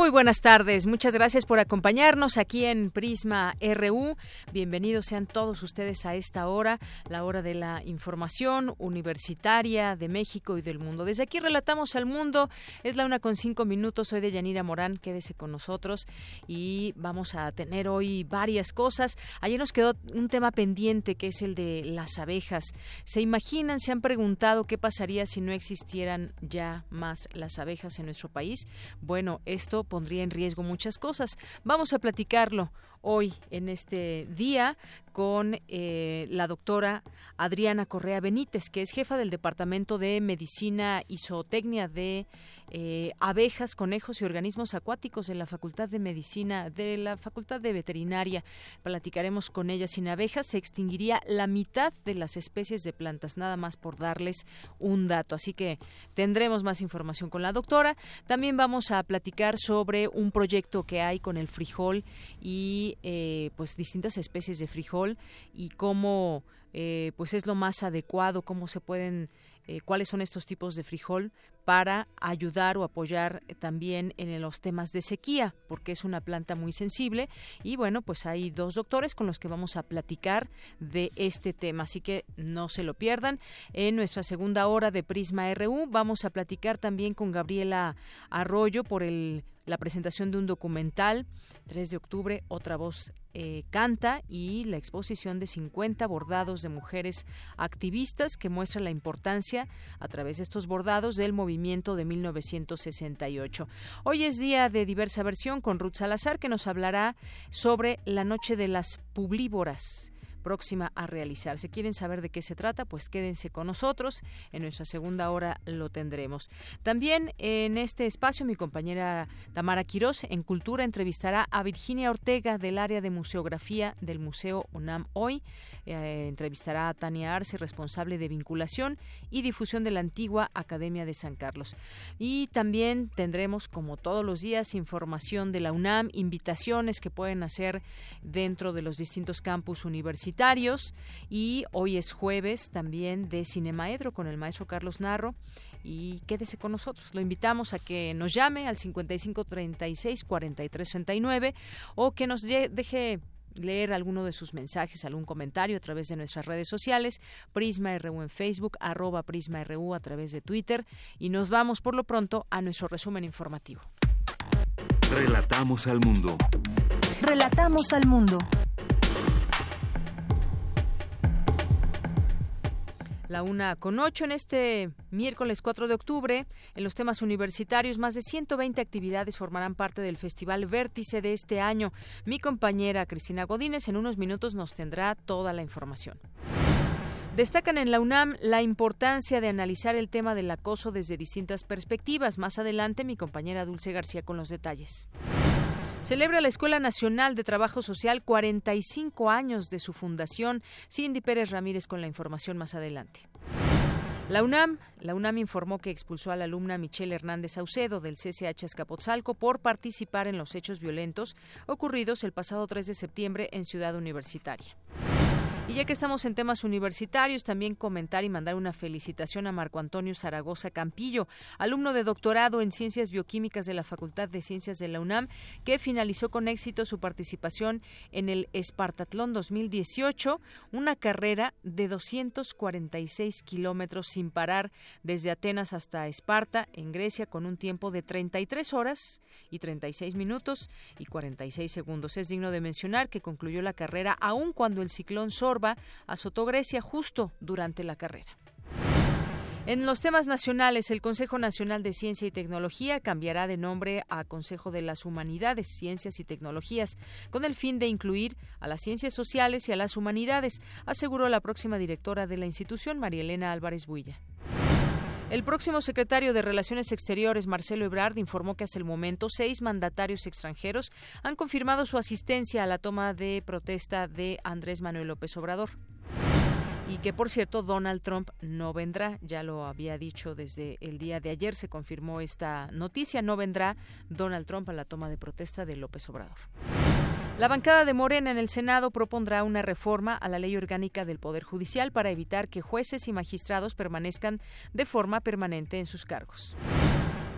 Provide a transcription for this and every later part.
Muy buenas tardes, muchas gracias por acompañarnos aquí en Prisma RU. Bienvenidos sean todos ustedes a esta hora, la hora de la información universitaria de México y del mundo. Desde aquí relatamos al mundo, es la una con cinco minutos, soy de Yanira Morán, quédese con nosotros y vamos a tener hoy varias cosas. Ayer nos quedó un tema pendiente que es el de las abejas. ¿Se imaginan, se han preguntado qué pasaría si no existieran ya más las abejas en nuestro país? Bueno, esto pondría en riesgo muchas cosas. Vamos a platicarlo hoy en este día con eh, la doctora Adriana Correa Benítez, que es jefa del Departamento de Medicina y Zootecnia de eh, abejas, conejos y organismos acuáticos de la Facultad de Medicina, de la Facultad de Veterinaria. Platicaremos con ella. Sin abejas se extinguiría la mitad de las especies de plantas, nada más por darles un dato. Así que tendremos más información con la doctora. También vamos a platicar sobre un proyecto que hay con el frijol y eh, pues distintas especies de frijol y cómo eh, pues es lo más adecuado, cómo se pueden eh, cuáles son estos tipos de frijol para ayudar o apoyar también en los temas de sequía, porque es una planta muy sensible. Y bueno, pues hay dos doctores con los que vamos a platicar de este tema, así que no se lo pierdan. En nuestra segunda hora de Prisma RU vamos a platicar también con Gabriela Arroyo por el la presentación de un documental, 3 de octubre, Otra Voz eh, Canta, y la exposición de 50 bordados de mujeres activistas que muestra la importancia, a través de estos bordados, del movimiento de 1968. Hoy es día de diversa versión con Ruth Salazar, que nos hablará sobre la Noche de las Publívoras próxima a realizarse. ¿Quieren saber de qué se trata? Pues quédense con nosotros. En nuestra segunda hora lo tendremos. También en este espacio mi compañera Tamara Quirós en Cultura entrevistará a Virginia Ortega del área de museografía del Museo UNAM hoy. Eh, entrevistará a Tania Arce, responsable de vinculación y difusión de la antigua Academia de San Carlos. Y también tendremos, como todos los días, información de la UNAM, invitaciones que pueden hacer dentro de los distintos campus universitarios. Y hoy es jueves también de Cinemaedro con el maestro Carlos Narro y quédese con nosotros. Lo invitamos a que nos llame al 5536 4369 o que nos deje leer alguno de sus mensajes, algún comentario a través de nuestras redes sociales, Prisma RU en Facebook, arroba Prisma RU a través de Twitter y nos vamos por lo pronto a nuestro resumen informativo. Relatamos al mundo. Relatamos al mundo. La una con ocho en este miércoles 4 de octubre. En los temas universitarios, más de 120 actividades formarán parte del Festival Vértice de este año. Mi compañera Cristina Godínez en unos minutos nos tendrá toda la información. Destacan en la UNAM la importancia de analizar el tema del acoso desde distintas perspectivas. Más adelante, mi compañera Dulce García con los detalles. Celebra la Escuela Nacional de Trabajo Social 45 años de su fundación. Cindy Pérez Ramírez con la información más adelante. La UNAM, la UNAM informó que expulsó a la alumna Michelle Hernández Saucedo del CCH Escapotzalco por participar en los hechos violentos ocurridos el pasado 3 de septiembre en Ciudad Universitaria. Y ya que estamos en temas universitarios, también comentar y mandar una felicitación a Marco Antonio Zaragoza Campillo, alumno de doctorado en Ciencias Bioquímicas de la Facultad de Ciencias de la UNAM, que finalizó con éxito su participación en el Espartatlón 2018, una carrera de 246 kilómetros sin parar desde Atenas hasta Esparta, en Grecia, con un tiempo de 33 horas y 36 minutos y 46 segundos. Es digno de mencionar que concluyó la carrera aun cuando el ciclón Sorba azotó Grecia justo durante la carrera. En los temas nacionales, el Consejo Nacional de Ciencia y Tecnología cambiará de nombre a Consejo de las Humanidades, Ciencias y Tecnologías, con el fin de incluir a las ciencias sociales y a las humanidades, aseguró la próxima directora de la institución, María Elena Álvarez Builla. El próximo secretario de Relaciones Exteriores, Marcelo Ebrard, informó que hasta el momento seis mandatarios extranjeros han confirmado su asistencia a la toma de protesta de Andrés Manuel López Obrador y que por cierto Donald Trump no vendrá, ya lo había dicho desde el día de ayer, se confirmó esta noticia, no vendrá Donald Trump a la toma de protesta de López Obrador. La bancada de Morena en el Senado propondrá una reforma a la ley orgánica del Poder Judicial para evitar que jueces y magistrados permanezcan de forma permanente en sus cargos.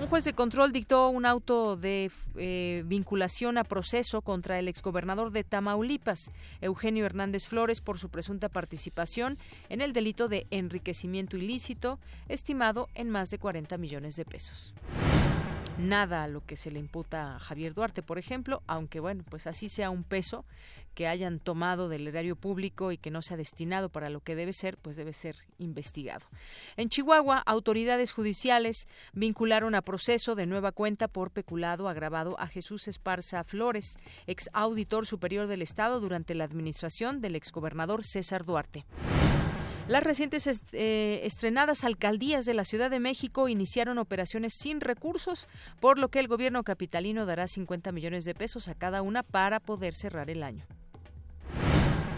Un juez de control dictó un auto de eh, vinculación a proceso contra el exgobernador de Tamaulipas, Eugenio Hernández Flores, por su presunta participación en el delito de enriquecimiento ilícito, estimado en más de 40 millones de pesos nada a lo que se le imputa a Javier Duarte, por ejemplo, aunque bueno, pues así sea un peso que hayan tomado del erario público y que no sea destinado para lo que debe ser, pues debe ser investigado. En Chihuahua, autoridades judiciales vincularon a proceso de nueva cuenta por peculado agravado a Jesús Esparza Flores, ex auditor superior del Estado durante la administración del exgobernador César Duarte. Las recientes eh, estrenadas alcaldías de la Ciudad de México iniciaron operaciones sin recursos, por lo que el gobierno capitalino dará 50 millones de pesos a cada una para poder cerrar el año.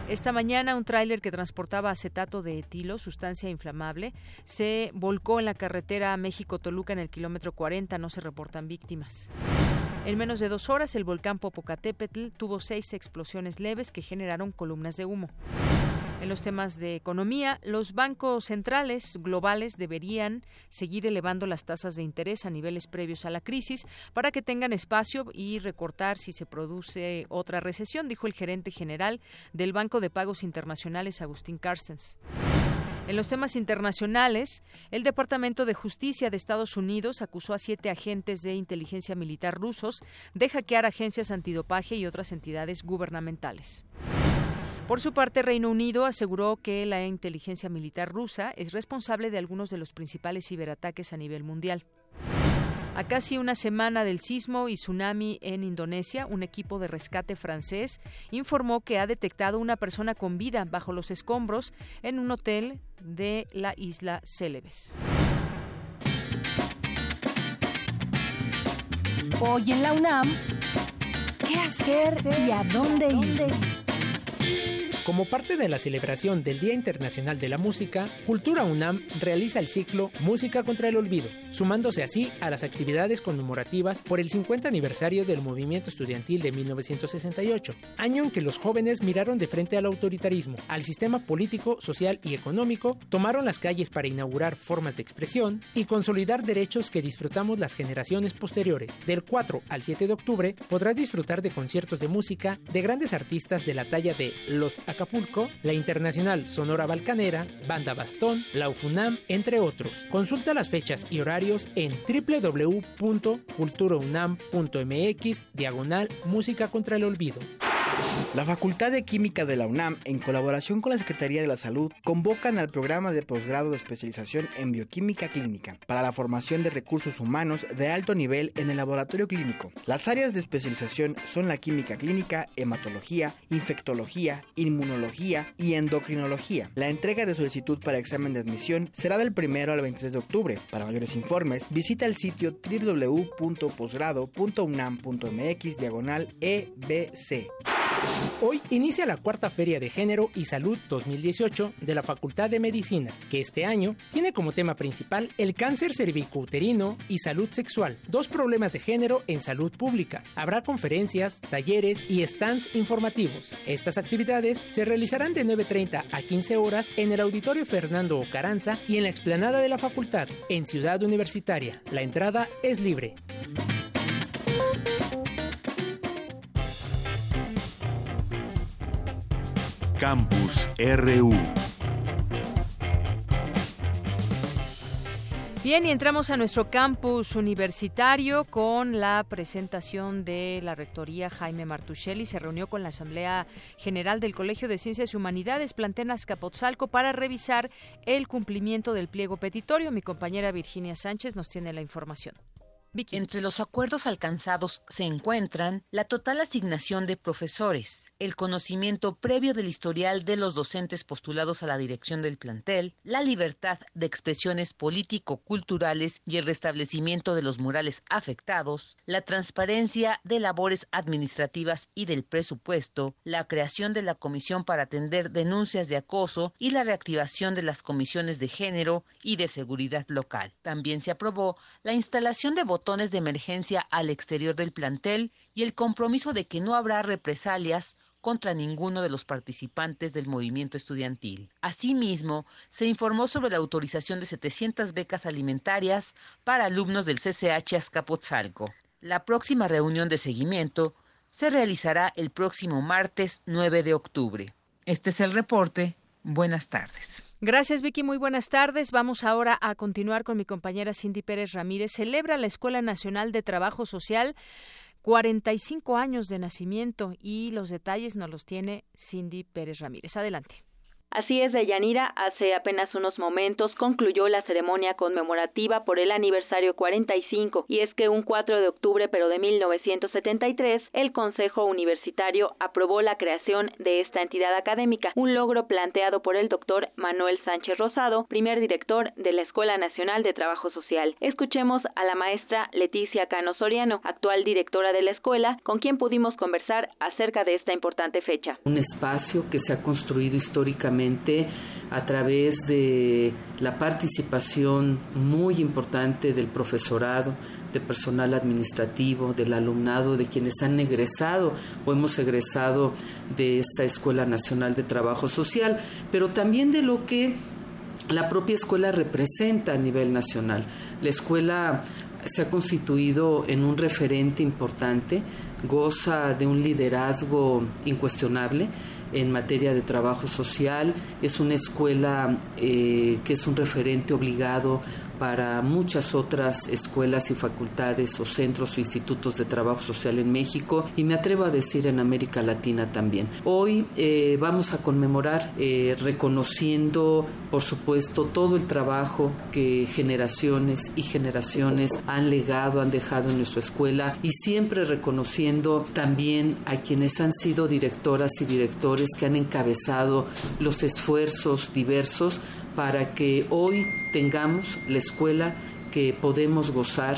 Esta mañana un tráiler que transportaba acetato de etilo, sustancia inflamable, se volcó en la carretera México-Toluca en el kilómetro 40. No se reportan víctimas. En menos de dos horas, el volcán Popocatépetl tuvo seis explosiones leves que generaron columnas de humo. En los temas de economía, los bancos centrales globales deberían seguir elevando las tasas de interés a niveles previos a la crisis para que tengan espacio y recortar si se produce otra recesión, dijo el gerente general del Banco de Pagos Internacionales, Agustín Carstens. En los temas internacionales, el Departamento de Justicia de Estados Unidos acusó a siete agentes de inteligencia militar rusos de hackear agencias antidopaje y otras entidades gubernamentales. Por su parte, Reino Unido aseguró que la inteligencia militar rusa es responsable de algunos de los principales ciberataques a nivel mundial. A casi una semana del sismo y tsunami en Indonesia, un equipo de rescate francés informó que ha detectado una persona con vida bajo los escombros en un hotel de la isla Celebes. Hoy en la UNAM, ¿qué hacer y a dónde ir? Como parte de la celebración del Día Internacional de la Música, Cultura UNAM realiza el ciclo Música contra el Olvido, sumándose así a las actividades conmemorativas por el 50 aniversario del movimiento estudiantil de 1968, año en que los jóvenes miraron de frente al autoritarismo, al sistema político, social y económico, tomaron las calles para inaugurar formas de expresión y consolidar derechos que disfrutamos las generaciones posteriores. Del 4 al 7 de octubre podrás disfrutar de conciertos de música de grandes artistas de la talla de Los Acapulco, la Internacional Sonora Balcanera, Banda Bastón, la UFUNAM, entre otros. Consulta las fechas y horarios en www.culturaunam.mx diagonal Música contra el Olvido. La Facultad de Química de la UNAM, en colaboración con la Secretaría de la Salud, convocan al programa de posgrado de especialización en bioquímica clínica para la formación de recursos humanos de alto nivel en el laboratorio clínico. Las áreas de especialización son la química clínica, hematología, infectología, inmunología y endocrinología. La entrega de solicitud para examen de admisión será del 1 al 26 de octubre. Para mayores informes, visita el sitio www.posgrado.unam.mx diagonal EBC. Hoy inicia la cuarta Feria de Género y Salud 2018 de la Facultad de Medicina, que este año tiene como tema principal el cáncer cervicouterino y salud sexual, dos problemas de género en salud pública. Habrá conferencias, talleres y stands informativos. Estas actividades se realizarán de 9.30 a 15 horas en el Auditorio Fernando Ocaranza y en la explanada de la facultad, en Ciudad Universitaria. La entrada es libre. Campus RU. Bien, y entramos a nuestro campus universitario con la presentación de la rectoría Jaime Martuchelli. Se reunió con la Asamblea General del Colegio de Ciencias y Humanidades Plantenas Capotzalco para revisar el cumplimiento del pliego petitorio. Mi compañera Virginia Sánchez nos tiene la información. Entre los acuerdos alcanzados se encuentran la total asignación de profesores, el conocimiento previo del historial de los docentes postulados a la dirección del plantel, la libertad de expresiones político-culturales y el restablecimiento de los murales afectados, la transparencia de labores administrativas y del presupuesto, la creación de la comisión para atender denuncias de acoso y la reactivación de las comisiones de género y de seguridad local. También se aprobó la instalación de botones de emergencia al exterior del plantel y el compromiso de que no habrá represalias contra ninguno de los participantes del movimiento estudiantil. Asimismo, se informó sobre la autorización de 700 becas alimentarias para alumnos del CCH Azcapotzalco. La próxima reunión de seguimiento se realizará el próximo martes 9 de octubre. Este es el reporte. Buenas tardes. Gracias, Vicky. Muy buenas tardes. Vamos ahora a continuar con mi compañera Cindy Pérez Ramírez. Celebra la Escuela Nacional de Trabajo Social 45 años de nacimiento y los detalles nos los tiene Cindy Pérez Ramírez. Adelante. Así es, Deyanira, hace apenas unos momentos concluyó la ceremonia conmemorativa por el aniversario 45 y es que un 4 de octubre pero de 1973 el Consejo Universitario aprobó la creación de esta entidad académica, un logro planteado por el doctor Manuel Sánchez Rosado, primer director de la Escuela Nacional de Trabajo Social. Escuchemos a la maestra Leticia Cano Soriano, actual directora de la escuela, con quien pudimos conversar acerca de esta importante fecha. Un espacio que se ha construido históricamente a través de la participación muy importante del profesorado, de personal administrativo, del alumnado, de quienes han egresado o hemos egresado de esta Escuela Nacional de Trabajo Social, pero también de lo que la propia escuela representa a nivel nacional. La escuela se ha constituido en un referente importante, goza de un liderazgo incuestionable en materia de trabajo social. Es una escuela eh, que es un referente obligado para muchas otras escuelas y facultades o centros o institutos de trabajo social en México y me atrevo a decir en América Latina también. Hoy eh, vamos a conmemorar eh, reconociendo, por supuesto, todo el trabajo que generaciones y generaciones han legado, han dejado en nuestra escuela y siempre reconociendo también a quienes han sido directoras y directores que han encabezado los esfuerzos diversos para que hoy tengamos la escuela que podemos gozar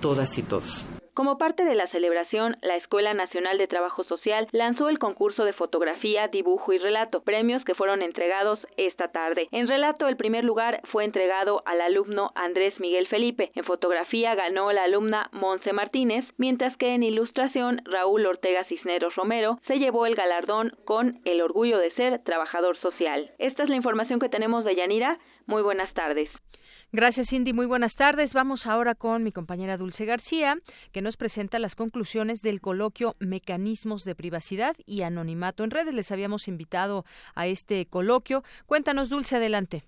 todas y todos. Como parte de la celebración, la Escuela Nacional de Trabajo Social lanzó el concurso de fotografía, dibujo y relato, premios que fueron entregados esta tarde. En relato, el primer lugar fue entregado al alumno Andrés Miguel Felipe. En fotografía ganó la alumna Monse Martínez, mientras que en ilustración Raúl Ortega Cisneros Romero se llevó el galardón con el orgullo de ser trabajador social. Esta es la información que tenemos de Yanira. Muy buenas tardes. Gracias, Cindy. Muy buenas tardes. Vamos ahora con mi compañera Dulce García, que nos presenta las conclusiones del coloquio Mecanismos de Privacidad y Anonimato en Redes. Les habíamos invitado a este coloquio. Cuéntanos, Dulce, adelante.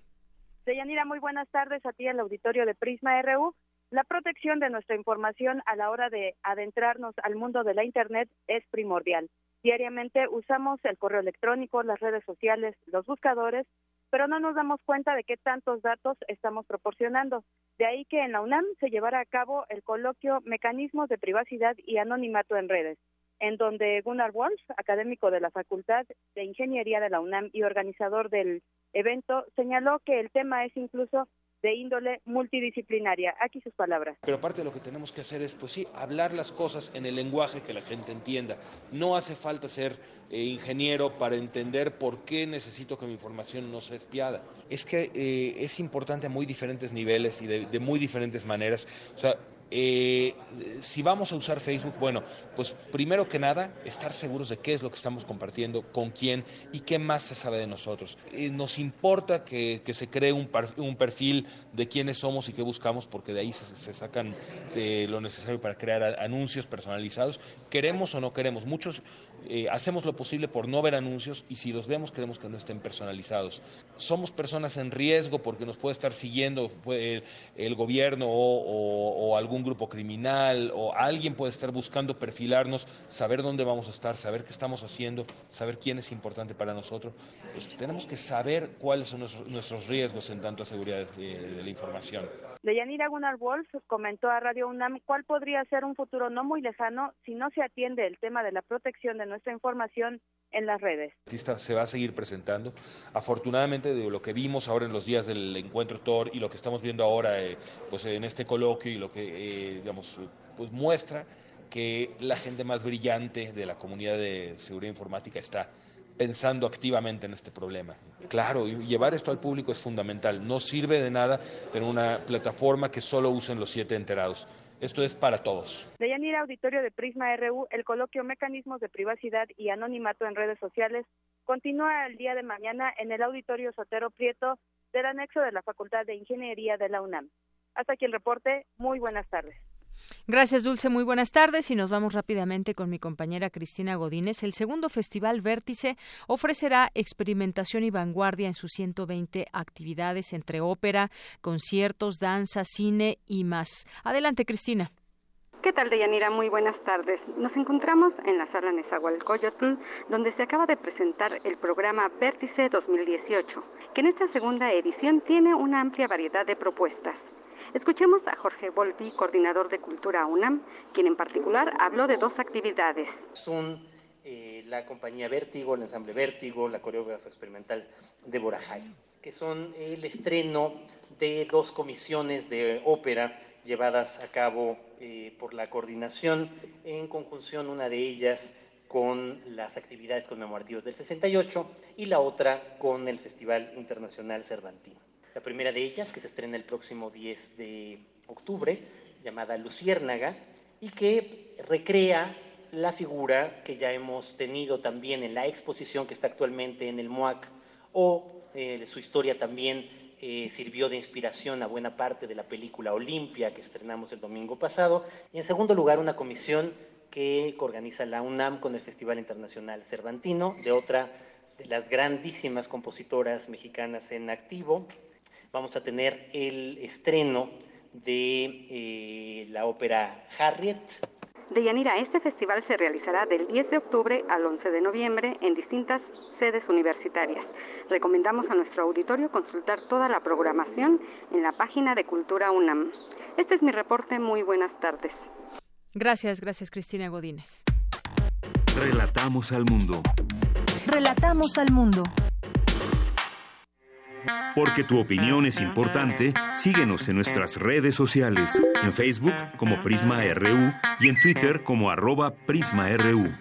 Deyanira, muy buenas tardes a ti, al auditorio de Prisma RU. La protección de nuestra información a la hora de adentrarnos al mundo de la Internet es primordial. Diariamente usamos el correo electrónico, las redes sociales, los buscadores pero no nos damos cuenta de qué tantos datos estamos proporcionando. De ahí que en la UNAM se llevara a cabo el coloquio Mecanismos de Privacidad y Anonimato en Redes, en donde Gunnar Wolf, académico de la Facultad de Ingeniería de la UNAM y organizador del evento, señaló que el tema es incluso de índole multidisciplinaria. Aquí sus palabras. Pero aparte de lo que tenemos que hacer es, pues sí, hablar las cosas en el lenguaje que la gente entienda. No hace falta ser eh, ingeniero para entender por qué necesito que mi información no sea espiada. Es que eh, es importante a muy diferentes niveles y de, de muy diferentes maneras. O sea, Eh, si vamos a usar Facebook, bueno, pues primero que nada, estar seguros de qué es lo que estamos compartiendo, con quién y qué más se sabe de nosotros. Eh, nos importa que, se cree un, un, perfil de quiénes somos y qué buscamos, porque de ahí se, sacan lo necesario para crear anuncios personalizados. Queremos o no queremos. Muchos eh, hacemos lo posible por no ver anuncios y si los vemos queremos que no estén personalizados. Somos personas en riesgo porque nos puede estar siguiendo el, gobierno o, algún grupo criminal o alguien puede estar buscando perfilarnos, saber dónde vamos a estar, saber qué estamos haciendo, saber quién es importante para nosotros. Pues tenemos que saber cuáles son nuestros, riesgos en tanto a seguridad de, la información. Deyanira Gunnar Wolf comentó a Radio UNAM cuál podría ser un futuro no muy lejano si no se atiende el tema de la protección de nuestra información en las redes. Se va a seguir presentando. Afortunadamente, de lo que vimos ahora en los días del encuentro TOR y lo que estamos viendo ahora eh, pues en este coloquio y lo que eh, digamos, pues muestra que la gente más brillante de la comunidad de seguridad informática está pensando activamente en este problema. Claro, llevar esto al público es fundamental. No sirve de nada tener una plataforma que solo usen los siete enterados. Esto es para todos. De Yanira Auditorio de Prisma RU, el coloquio Mecanismos de Privacidad y Anonimato en Redes Sociales continúa el día de mañana en el Auditorio Sotero Prieto del anexo de la Facultad de Ingeniería de la UNAM. Hasta aquí el reporte. Muy buenas tardes. Gracias, Dulce. Muy buenas tardes y nos vamos rápidamente con mi compañera Cristina Godínez. El segundo Festival Vértice ofrecerá experimentación y vanguardia en sus 120 actividades entre ópera, conciertos, danza, cine y más. Adelante, Cristina. ¿Qué tal, Deyanira? Muy buenas tardes. Nos encontramos en la sala Nezahualcóyotl, donde se acaba de presentar el programa Vértice 2018, que en esta segunda edición tiene una amplia variedad de propuestas. Escuchemos a Jorge Volpi, coordinador de Cultura UNAM, quien en particular habló de dos actividades. Son eh, la compañía Vértigo, el ensamble Vértigo, la coreógrafa experimental Deborah Hay, que son el estreno de dos comisiones de ópera llevadas a cabo eh, por la coordinación en conjunción, una de ellas con las actividades conmemorativas del 68 y la otra con el Festival Internacional Cervantino. La primera de ellas, que se estrena el próximo 10 de octubre, llamada Luciérnaga, y que recrea la figura que ya hemos tenido también en la exposición que está actualmente en el MOAC, o eh, su historia también eh, sirvió de inspiración a buena parte de la película Olimpia que estrenamos el domingo pasado. Y en segundo lugar, una comisión que organiza la UNAM con el Festival Internacional Cervantino, de otra de las grandísimas compositoras mexicanas en activo, vamos a tener el estreno de eh, la ópera Harriet. De Yanira, este festival se realizará del 10 de octubre al 11 de noviembre en distintas sedes universitarias. Recomendamos a nuestro auditorio consultar toda la programación en la página de Cultura UNAM. Este es mi reporte. Muy buenas tardes. Gracias, gracias Cristina Godínez. Relatamos al mundo. Relatamos al mundo. Porque tu opinión es importante, síguenos en nuestras redes sociales, en Facebook como Prisma RU y en Twitter como arroba PrismaRU.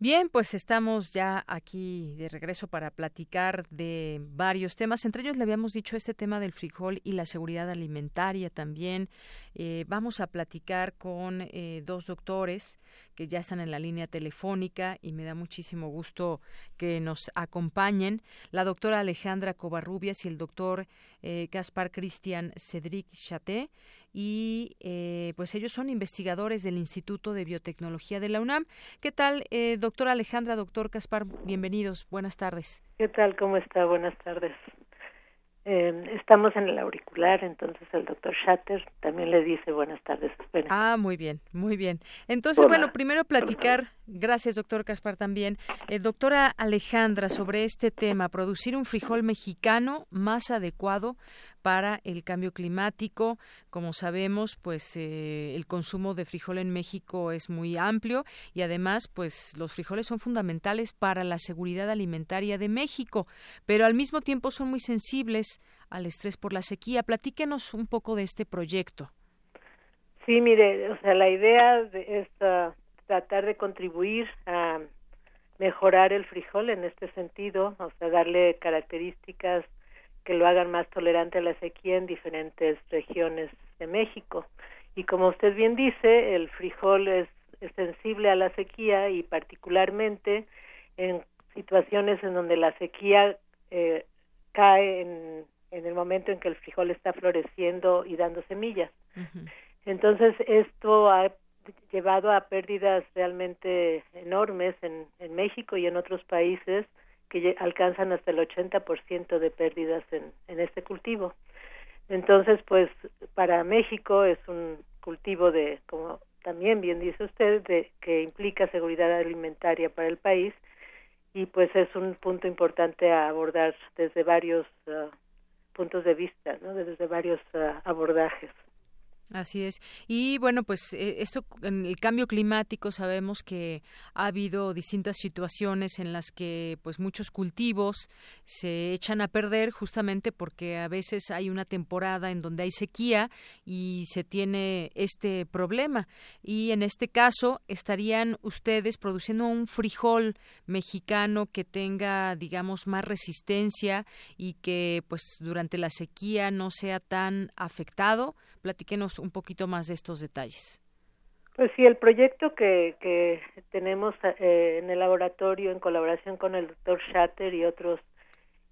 Bien, pues estamos ya aquí de regreso para platicar de varios temas. Entre ellos le habíamos dicho este tema del frijol y la seguridad alimentaria también. Eh, vamos a platicar con eh, dos doctores que ya están en la línea telefónica y me da muchísimo gusto que nos acompañen. La doctora Alejandra Covarrubias y el doctor eh, Caspar Cristian Cedric Chaté y eh, pues ellos son investigadores del Instituto de Biotecnología de la UNAM. ¿Qué tal, eh, doctora Alejandra, doctor Caspar? Bienvenidos, buenas tardes. ¿Qué tal? ¿Cómo está? Buenas tardes. Eh, estamos en el auricular, entonces el doctor Shatter también le dice buenas tardes. Ah, muy bien, muy bien. Entonces, bueno, primero platicar, gracias doctor Caspar también, eh, doctora Alejandra, sobre este tema, producir un frijol mexicano más adecuado para el cambio climático. Como sabemos, pues eh, el consumo de frijol en México es muy amplio y además, pues los frijoles son fundamentales para la seguridad alimentaria de México, pero al mismo tiempo son muy sensibles al estrés por la sequía. Platíquenos un poco de este proyecto. Sí, mire, o sea, la idea es uh, tratar de contribuir a mejorar el frijol en este sentido, o sea, darle características que lo hagan más tolerante a la sequía en diferentes regiones de México. Y como usted bien dice, el frijol es, sensible a la sequía y particularmente en situaciones en donde la sequía eh, cae en, en, el momento en que el frijol está floreciendo y dando semillas. Entonces, esto ha llevado a pérdidas realmente enormes en, en México y en otros países que alcanzan hasta el 80% de pérdidas en, este cultivo. Entonces, pues para México es un cultivo de, como también bien dice usted, de, que implica seguridad alimentaria para el país y pues es un punto importante a abordar desde varios ah, puntos de vista, ¿no? desde varios ah, abordajes. Así es. Y bueno, pues eh, esto en el cambio climático sabemos que ha habido distintas situaciones en las que pues muchos cultivos se echan a perder justamente porque a veces hay una temporada en donde hay sequía y se tiene este problema. Y en este caso estarían ustedes produciendo un frijol mexicano que tenga digamos más resistencia y que pues durante la sequía no sea tan afectado Platíquenos un poquito más de estos detalles. Pues sí, el proyecto que, que tenemos eh, en el laboratorio en colaboración con el doctor Shatter y otros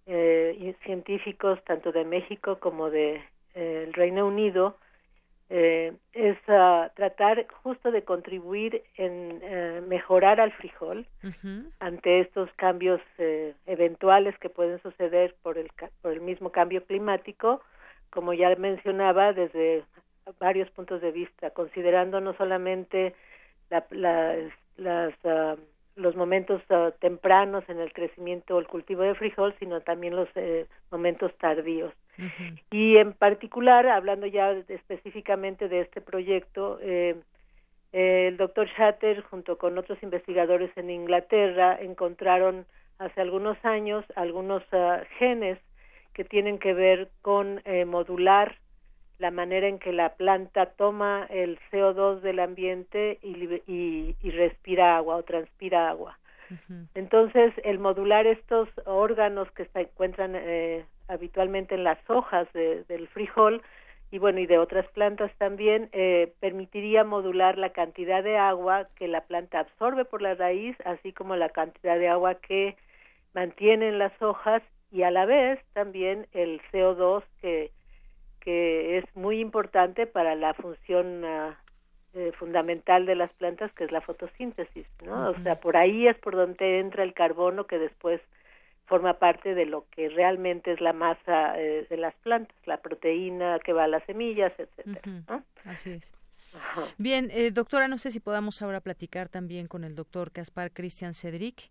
eh, científicos tanto de México como de eh, el Reino Unido es uh, tratar justo de contribuir en mejorar al frijol ante estos cambios eventuales que pueden suceder por el por el mismo cambio climático como ya mencionaba, desde varios puntos de vista, considerando no solamente las, ah, los momentos ah, tempranos en el crecimiento o el cultivo de frijol, sino también los eh, momentos tardíos. Y en particular, hablando ya específicamente de este proyecto, eh, el doctor Shatter, junto con otros investigadores en Inglaterra, encontraron hace algunos años algunos ah, genes que tienen que ver con eh, modular la manera en que la planta toma el CO2 del ambiente y, y, respira agua o transpira agua. Entonces, el modular estos órganos que se encuentran eh, habitualmente en las hojas del frijol y bueno, y de otras plantas también, eh, permitiría modular la cantidad de agua que la planta absorbe por la raíz, así como la cantidad de agua que mantiene en las hojas y a la vez también el CO2 que, que es muy importante para la función ah, eh, fundamental de las plantas que es la fotosíntesis, ¿no? O sea, por ahí es por donde entra el carbono que después forma parte de lo que realmente es la masa eh, de las plantas, la proteína que va a las semillas, etcétera. Así es. Bien, eh, doctora, no sé si podamos ahora platicar también con el doctor Caspar Christian Cedric.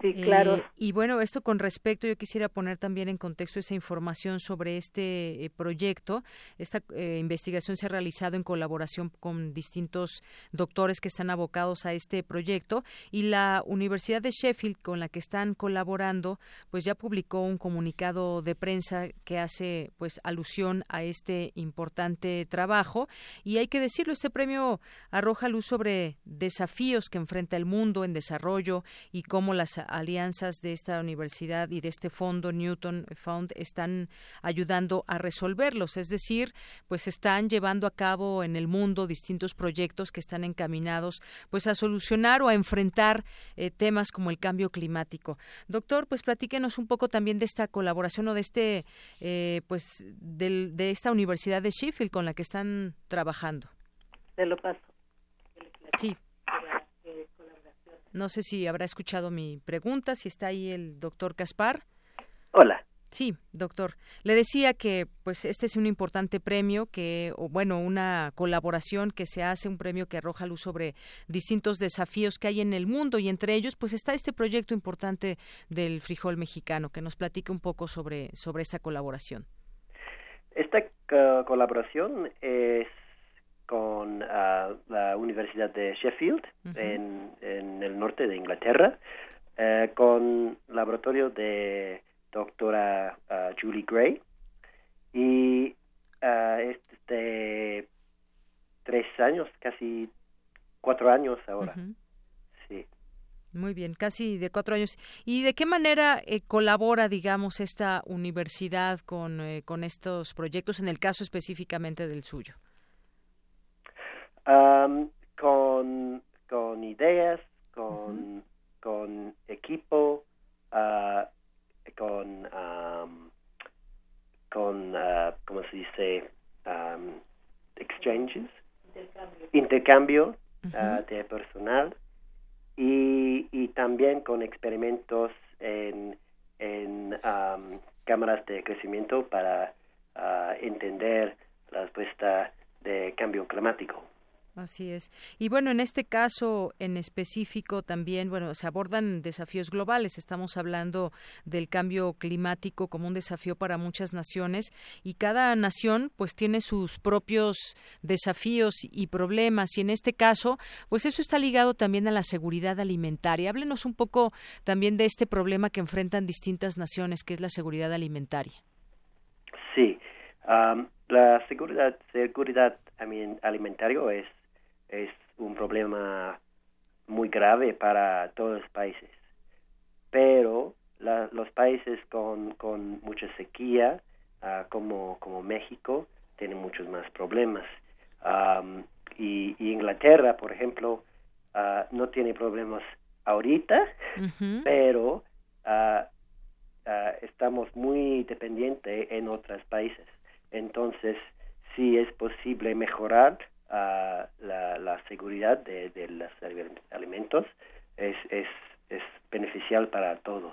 Sí, claro. Eh, y bueno, esto con respecto, yo quisiera poner también en contexto esa información sobre este eh, proyecto. Esta eh, investigación se ha realizado en colaboración con distintos doctores que están abocados a este proyecto y la Universidad de Sheffield, con la que están colaborando, pues ya publicó un comunicado de prensa que hace pues alusión a este importante trabajo. Y hay que decirlo, este premio arroja luz sobre desafíos que enfrenta el mundo en desarrollo y cómo las alianzas de esta universidad y de este fondo Newton Fund están ayudando a resolverlos, es decir, pues están llevando a cabo en el mundo distintos proyectos que están encaminados pues a solucionar o a enfrentar eh, temas como el cambio climático. Doctor, pues platíquenos un poco también de esta colaboración o de este eh, pues de esta universidad de Sheffield con la que están trabajando. Se lo paso. Sí. No sé si habrá escuchado mi pregunta, si está ahí el doctor Caspar. Hola. Sí, doctor. Le decía que pues este es un importante premio que o bueno, una colaboración que se hace, un premio que arroja luz sobre distintos desafíos que hay en el mundo y entre ellos pues está este proyecto importante del frijol mexicano que nos platique un poco sobre sobre esta colaboración. Esta colaboración es con ah, la Universidad de Sheffield en, en, el norte de Inglaterra, eh, con laboratorio de doctora ah, Julie Gray y uh, este tres años, casi cuatro años ahora. Sí. Muy bien, casi de cuatro años. ¿Y de qué manera eh, colabora, digamos, esta universidad con, eh, con estos proyectos, en el caso específicamente del suyo? Con, con ideas, con, con equipo, uh, con, con uh, ¿cómo se dice? exchanges, intercambio, ah, de personal. Y, y también con experimentos en, en cámaras de crecimiento para ah, entender la respuesta de cambio climático. Así es. Y bueno, en este caso en específico también, bueno, se abordan desafíos globales. Estamos hablando del cambio climático como un desafío para muchas naciones y cada nación pues tiene sus propios desafíos y problemas y en este caso pues eso está ligado también a la seguridad alimentaria. Háblenos un poco también de este problema que enfrentan distintas naciones, que es la seguridad alimentaria. Sí, la seguridad, seguridad alimentaria es es un problema muy grave para todos los países. Pero los países con, con mucha sequía, ah, como, como México, tienen muchos más problemas. y, Inglaterra, por ejemplo, ah, no tiene problemas ahorita, pero ah, estamos muy dependientes en otros países. Entonces, sí es posible mejorar la, seguridad de, de, los alimentos es, es, es beneficial para todos.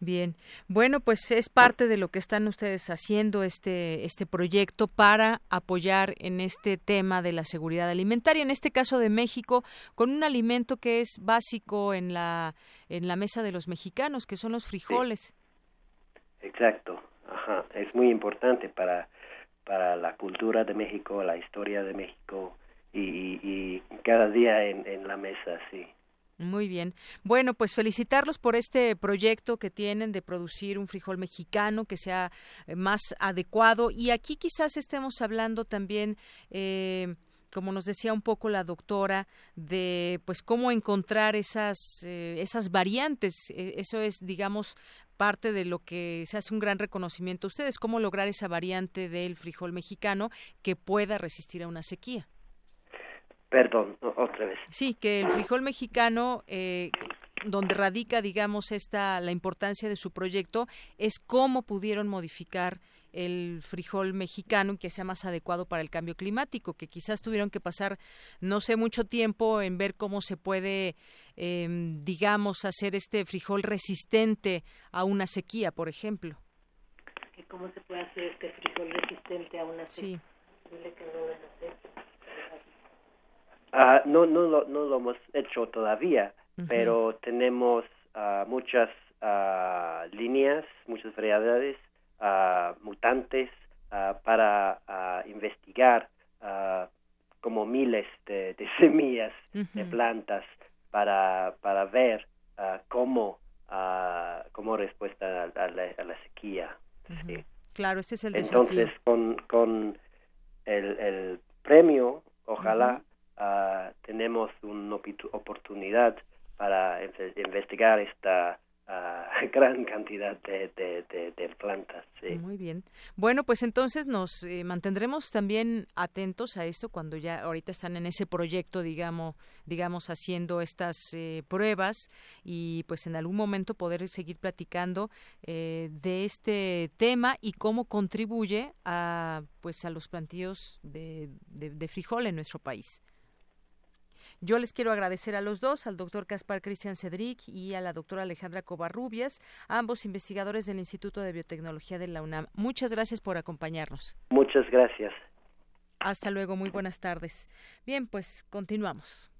Bien, bueno, pues es parte de lo que están ustedes haciendo este este proyecto para apoyar en este tema de la seguridad alimentaria, en este caso de México, con un alimento que es básico en la en la mesa de los mexicanos, que son los frijoles. Exacto, ajá, es muy importante para para la cultura de México, la historia de México y, cada día en, la mesa, sí. Muy bien. Bueno, pues felicitarlos por este proyecto que tienen de producir un frijol mexicano que sea eh, más adecuado. Y aquí quizás estemos hablando también, eh, como nos decía un poco la doctora, de pues cómo encontrar esas, eh, esas variantes. eso es, digamos, parte de lo que se hace un gran reconocimiento a ustedes, cómo lograr esa variante del frijol mexicano que pueda resistir a una sequía. Perdón, otra vez. Sí, que el frijol mexicano, eh, donde radica, digamos, esta la importancia de su proyecto, es cómo pudieron modificar el frijol mexicano que sea más adecuado para el cambio climático, que quizás tuvieron que pasar no sé mucho tiempo en ver cómo se puede, em, digamos, hacer este frijol resistente a una sequía, por ejemplo. ¿Cómo se puede hacer este frijol resistente a una sequía? Ah, no, no, lo, no lo hemos hecho todavía, pero tenemos ah, muchas ah, líneas, muchas variedades mutantes para investigar como miles de, semillas de plantas para, para ver cómo, cómo respuesta a, la, sequía. Claro, ese es el Entonces, con, con el, el premio, ojalá tenemos una oportunidad para investigar esta gran cantidad de, de, plantas. Muy bien. Bueno, pues entonces nos eh, mantendremos también atentos a esto cuando ya ahorita están en ese proyecto, digamos, digamos haciendo estas eh, pruebas y pues en algún momento poder seguir platicando eh, de este tema y cómo contribuye a pues a los plantíos de, de frijol en nuestro país. Yo les quiero agradecer a los dos, al doctor Caspar Cristian Cedric y a la doctora Alejandra Covarrubias, ambos investigadores del Instituto de Biotecnología de la UNAM. Muchas gracias por acompañarnos. Muchas gracias. Hasta luego, muy buenas tardes. Bien, pues continuamos.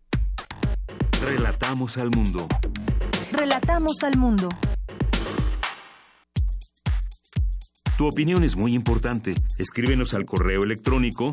Relatamos al mundo. Relatamos al mundo. Tu opinión es muy importante. Escríbenos al correo electrónico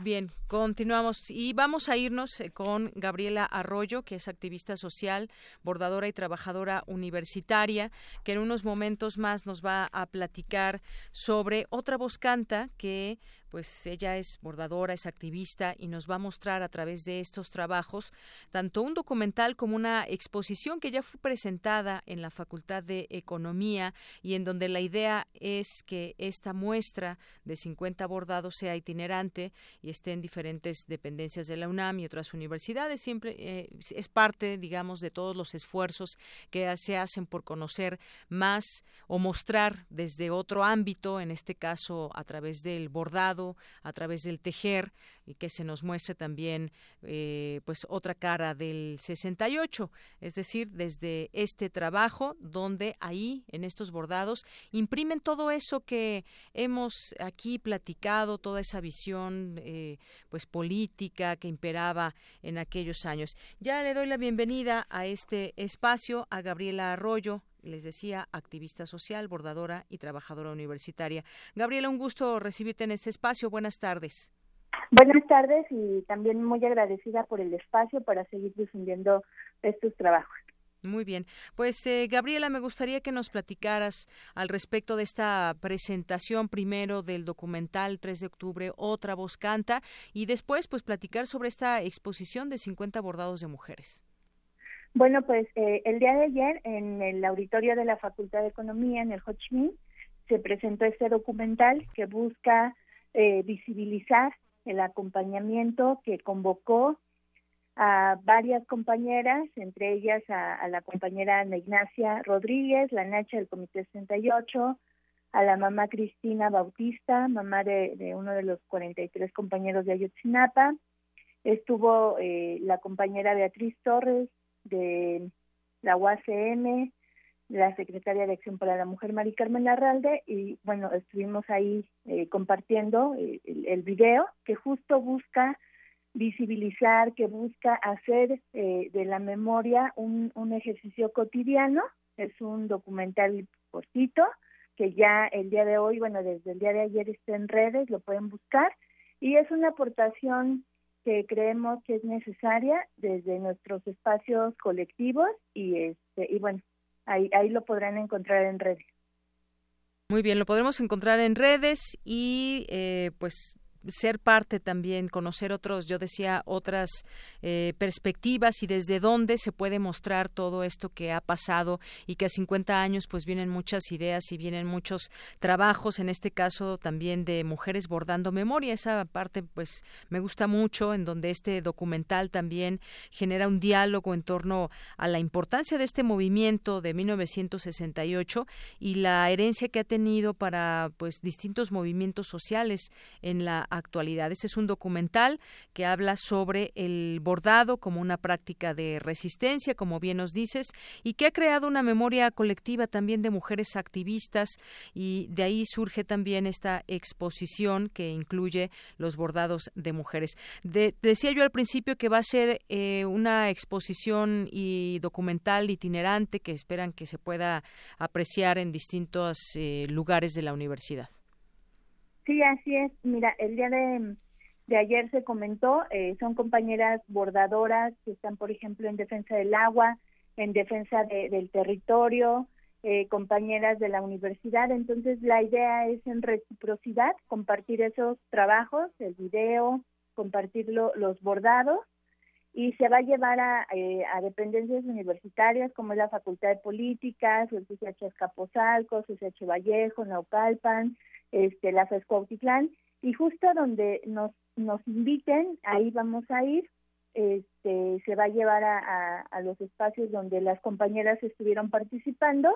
Bien, continuamos y vamos a irnos eh, con Gabriela Arroyo, que es activista social, bordadora y trabajadora universitaria, que en unos momentos más nos va a platicar sobre otra voz canta que pues ella es bordadora, es activista y nos va a mostrar a través de estos trabajos tanto un documental como una exposición que ya fue presentada en la Facultad de Economía y en donde la idea es que esta muestra de 50 bordados sea itinerante y esté en diferentes dependencias de la UNAM y otras universidades. Siempre eh, es parte, digamos, de todos los esfuerzos que se hacen por conocer más o mostrar desde otro ámbito, en este caso a través del bordado a través del tejer y que se nos muestre también eh, pues otra cara del 68, es decir, desde este trabajo donde ahí en estos bordados imprimen todo eso que hemos aquí platicado, toda esa visión eh, pues política que imperaba en aquellos años. Ya le doy la bienvenida a este espacio a Gabriela Arroyo, les decía, activista social, bordadora y trabajadora universitaria. Gabriela, un gusto recibirte en este espacio. Buenas tardes. Buenas tardes y también muy agradecida por el espacio para seguir difundiendo estos trabajos. Muy bien. Pues eh, Gabriela, me gustaría que nos platicaras al respecto de esta presentación primero del documental 3 de octubre, Otra voz canta, y después pues platicar sobre esta exposición de 50 bordados de mujeres. Bueno, pues eh, el día de ayer en el auditorio de la Facultad de Economía, en el Ho Chi Minh, se presentó este documental que busca eh, visibilizar el acompañamiento que convocó a varias compañeras, entre ellas a, la compañera Ana Ignacia Rodríguez, la Nacha del Comité 68, a la mamá Cristina Bautista, mamá de, uno de los 43 compañeros de Ayotzinapa, estuvo eh, la compañera Beatriz Torres, de la UACM, la secretaria de Acción para la Mujer, Mari Carmen Larralde, y bueno, estuvimos ahí eh, compartiendo eh, el, video que justo busca visibilizar, que busca hacer eh, de la memoria un, un ejercicio cotidiano. Es un documental cortito que ya el día de hoy, bueno, desde el día de ayer está en redes, lo pueden buscar, y es una aportación que creemos que es necesaria desde nuestros espacios colectivos y este y bueno ahí ahí lo podrán encontrar en redes. Muy bien lo podremos encontrar en redes y eh, pues ser parte también, conocer otros, yo decía, otras eh, perspectivas y desde dónde se puede mostrar todo esto que ha pasado y que a 50 años pues vienen muchas ideas y vienen muchos trabajos, en este caso también de mujeres bordando memoria. Esa parte pues me gusta mucho, en donde este documental también genera un diálogo en torno a la importancia de este movimiento de 1968 y la herencia que ha tenido para pues distintos movimientos sociales en la actualidad. Este es un documental que habla sobre el bordado como una práctica de resistencia, como bien nos dices, y que ha creado una memoria colectiva también de mujeres activistas y de ahí surge también esta exposición que incluye los bordados de mujeres. decía yo al principio que va a ser eh, una exposición y documental itinerante que esperan que se pueda apreciar en distintos eh, lugares de la universidad. Sí, así es. Mira, el día de, ayer se comentó, eh, son compañeras bordadoras que están, por ejemplo, en defensa del agua, en defensa del territorio, eh, compañeras de la universidad. Entonces, la idea es en reciprocidad compartir esos trabajos, el video, compartir los bordados y se va a llevar a, eh, a, dependencias universitarias como es la Facultad de Políticas, el CCH Escaposalco, CCH Vallejo, Naucalpan, este, la FESCOAutitlán, y justo donde nos, nos inviten, ahí vamos a ir, este, se va a llevar a, a, los espacios donde las compañeras estuvieron participando,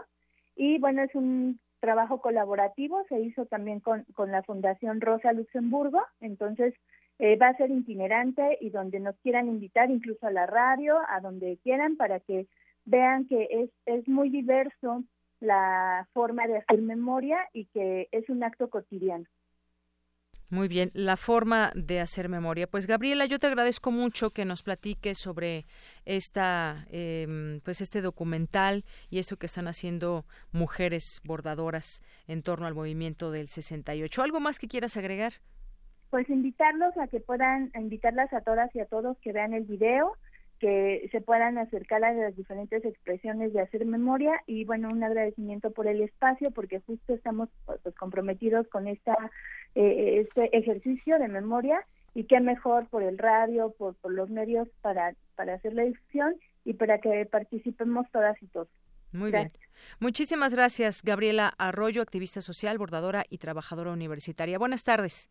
y bueno, es un trabajo colaborativo, se hizo también con, con la Fundación Rosa Luxemburgo, entonces eh, va a ser itinerante y donde nos quieran invitar, incluso a la radio, a donde quieran, para que vean que es, es muy diverso la forma de hacer memoria y que es un acto cotidiano. Muy bien, la forma de hacer memoria. Pues Gabriela, yo te agradezco mucho que nos platiques sobre esta, em, pues este documental y eso que están haciendo mujeres bordadoras en torno al movimiento del 68. ¿Algo más que quieras agregar? Pues invitarlos a que puedan, invitarlas a todas y a todos que vean el video, que se puedan acercar a las diferentes expresiones de hacer memoria y bueno, un agradecimiento por el espacio porque justo estamos pues, comprometidos con esta eh, este ejercicio de memoria y qué mejor por el radio, por, por los medios para, para hacer la difusión y para que participemos todas y todos. Muy bien. Muchísimas gracias, Gabriela Arroyo, activista social, bordadora y trabajadora universitaria. Buenas tardes.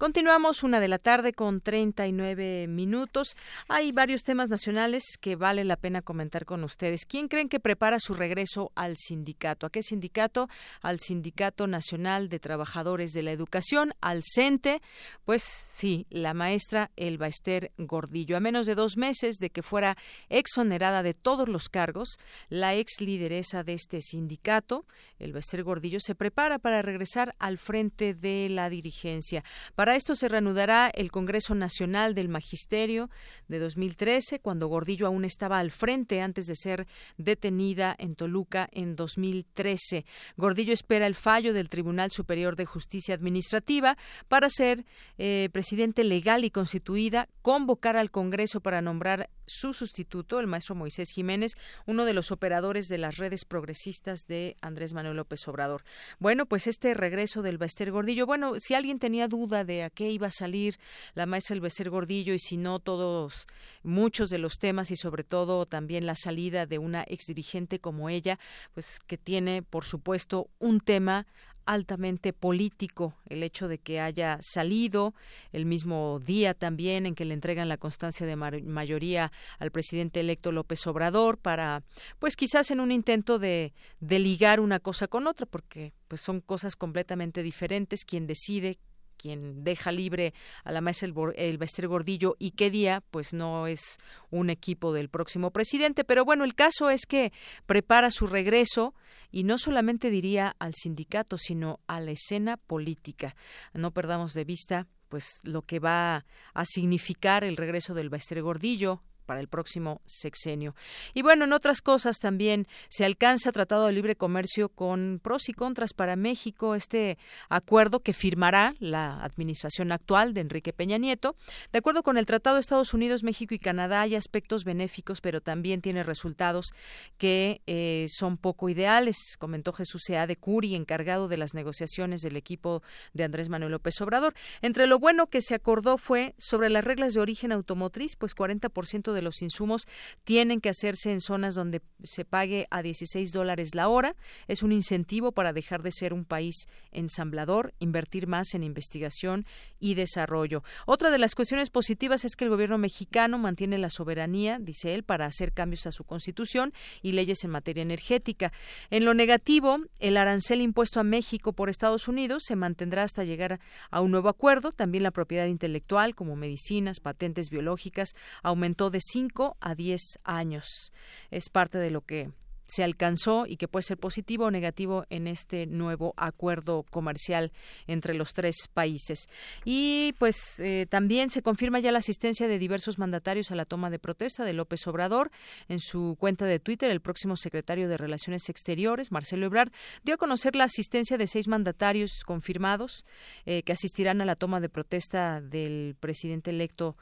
Continuamos una de la tarde con 39 minutos. Hay varios temas nacionales que vale la pena comentar con ustedes. ¿Quién creen que prepara su regreso al sindicato? ¿A qué sindicato? Al Sindicato Nacional de Trabajadores de la Educación, al CENTE. Pues sí, la maestra Elba Ester Gordillo. A menos de dos meses de que fuera exonerada de todos los cargos, la ex lideresa de este sindicato, Elba Ester Gordillo, se prepara para regresar al frente de la dirigencia. Para para esto se reanudará el Congreso Nacional del Magisterio de 2013, cuando Gordillo aún estaba al frente antes de ser detenida en Toluca en 2013. Gordillo espera el fallo del Tribunal Superior de Justicia Administrativa para ser eh, presidente legal y constituida, convocar al Congreso para nombrar su sustituto, el maestro Moisés Jiménez, uno de los operadores de las redes progresistas de Andrés Manuel López Obrador. Bueno, pues este regreso del Bester Gordillo, bueno, si alguien tenía duda de a qué iba a salir la maestra del Bester Gordillo y si no todos, muchos de los temas y sobre todo también la salida de una exdirigente como ella, pues que tiene, por supuesto, un tema altamente político el hecho de que haya salido el mismo día también en que le entregan la constancia de mayoría al presidente electo López Obrador para pues quizás en un intento de, ligar una cosa con otra porque pues son cosas completamente diferentes. Quien decide quien deja libre a la maestra el, el Gordillo y qué día, pues no es un equipo del próximo presidente. Pero bueno, el caso es que prepara su regreso y no solamente diría al sindicato, sino a la escena política. No perdamos de vista pues lo que va a significar el regreso del Bester Gordillo para el próximo sexenio. Y bueno, en otras cosas también se alcanza tratado de libre comercio con pros y contras para México, este acuerdo que firmará la administración actual de Enrique Peña Nieto. De acuerdo con el Tratado de Estados Unidos, México y Canadá hay aspectos benéficos, pero también tiene resultados que eh, son poco ideales, comentó Jesús Sea de Curi, encargado de las negociaciones del equipo de Andrés Manuel López Obrador. Entre lo bueno que se acordó fue sobre las reglas de origen automotriz, pues 40% de los insumos tienen que hacerse en zonas donde se pague a 16 dólares la hora. Es un incentivo para dejar de ser un país ensamblador, invertir más en investigación y desarrollo. Otra de las cuestiones positivas es que el gobierno mexicano mantiene la soberanía, dice él, para hacer cambios a su constitución y leyes en materia energética. En lo negativo, el arancel impuesto a México por Estados Unidos se mantendrá hasta llegar a un nuevo acuerdo. También la propiedad intelectual, como medicinas, patentes biológicas, aumentó de 5 a 10 años. Es parte de lo que se alcanzó y que puede ser positivo o negativo en este nuevo acuerdo comercial entre los tres países. Y pues eh, también se confirma ya la asistencia de diversos mandatarios a la toma de protesta de López Obrador. En su cuenta de Twitter, el próximo secretario de Relaciones Exteriores, Marcelo Ebrard, dio a conocer la asistencia de seis mandatarios confirmados eh, que asistirán a la toma de protesta del presidente electo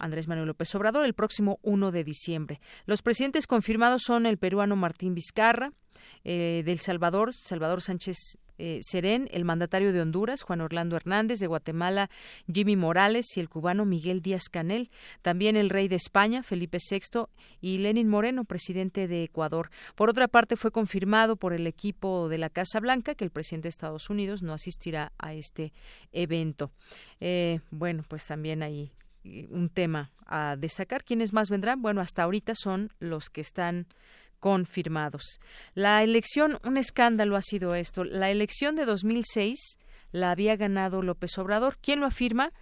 Andrés Manuel López Obrador el próximo 1 de diciembre. Los presidentes confirmados son el peruano Martín Vizcarra, eh, del Salvador, Salvador Sánchez eh, Serén, el mandatario de Honduras, Juan Orlando Hernández, de Guatemala, Jimmy Morales y el cubano Miguel Díaz Canel, también el rey de España, Felipe VI, y Lenin Moreno, presidente de Ecuador. Por otra parte, fue confirmado por el equipo de la Casa Blanca que el presidente de Estados Unidos no asistirá a este evento. Eh, bueno, pues también ahí un tema a destacar. ¿Quiénes más vendrán? Bueno, hasta ahorita son los que están confirmados. La elección, un escándalo ha sido esto. La elección de 2006 la había ganado López Obrador. ¿Quién lo afirma?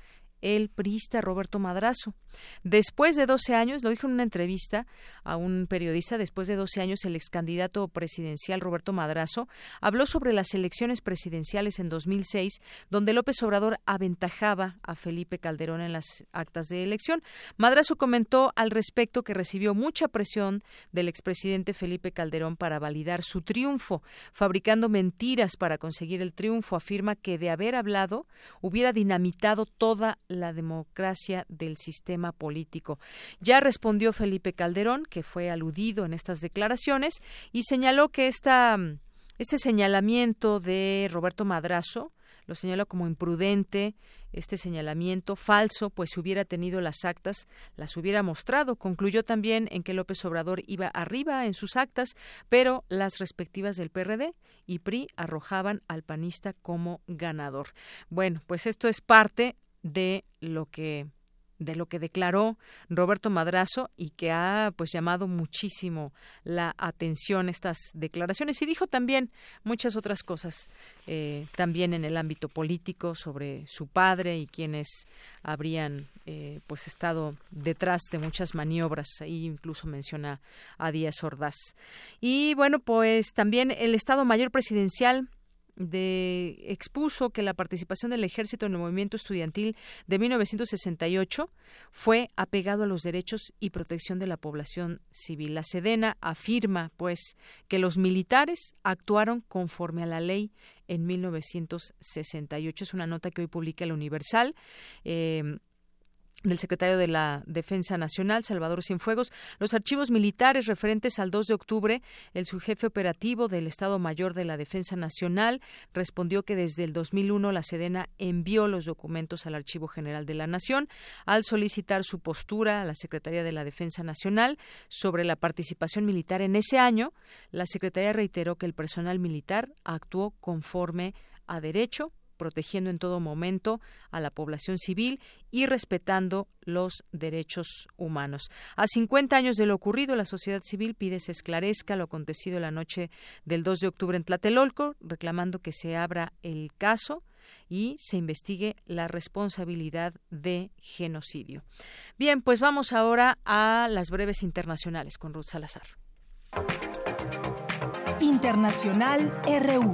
El priista Roberto Madrazo. Después de 12 años, lo dijo en una entrevista a un periodista, después de 12 años el ex candidato presidencial Roberto Madrazo habló sobre las elecciones presidenciales en 2006, donde López Obrador aventajaba a Felipe Calderón en las actas de elección. Madrazo comentó al respecto que recibió mucha presión del expresidente Felipe Calderón para validar su triunfo, fabricando mentiras para conseguir el triunfo. Afirma que de haber hablado hubiera dinamitado toda la democracia del sistema político. Ya respondió Felipe Calderón, que fue aludido en estas declaraciones, y señaló que esta, este señalamiento de Roberto Madrazo lo señaló como imprudente, este señalamiento falso, pues si hubiera tenido las actas, las hubiera mostrado. Concluyó también en que López Obrador iba arriba en sus actas, pero las respectivas del PRD y PRI arrojaban al panista como ganador. Bueno, pues esto es parte de lo que de lo que declaró Roberto Madrazo y que ha pues llamado muchísimo la atención estas declaraciones. Y dijo también muchas otras cosas eh, también en el ámbito político sobre su padre y quienes habrían eh, pues estado detrás de muchas maniobras. Ahí incluso menciona a Díaz Ordaz. Y bueno pues también el Estado Mayor Presidencial de, expuso que la participación del ejército en el movimiento estudiantil de 1968 fue apegado a los derechos y protección de la población civil. La Sedena afirma, pues, que los militares actuaron conforme a la ley en 1968. Es una nota que hoy publica el Universal. Eh, del secretario de la Defensa Nacional, Salvador Cienfuegos, los archivos militares referentes al 2 de octubre, el subjefe operativo del Estado Mayor de la Defensa Nacional respondió que desde el 2001 la Sedena envió los documentos al Archivo General de la Nación al solicitar su postura a la Secretaría de la Defensa Nacional sobre la participación militar en ese año. La Secretaría reiteró que el personal militar actuó conforme a derecho protegiendo en todo momento a la población civil y respetando los derechos humanos. A 50 años de lo ocurrido, la sociedad civil pide se esclarezca lo acontecido la noche del 2 de octubre en Tlatelolco, reclamando que se abra el caso y se investigue la responsabilidad de genocidio. Bien, pues vamos ahora a las breves internacionales con Ruth Salazar. Internacional RU.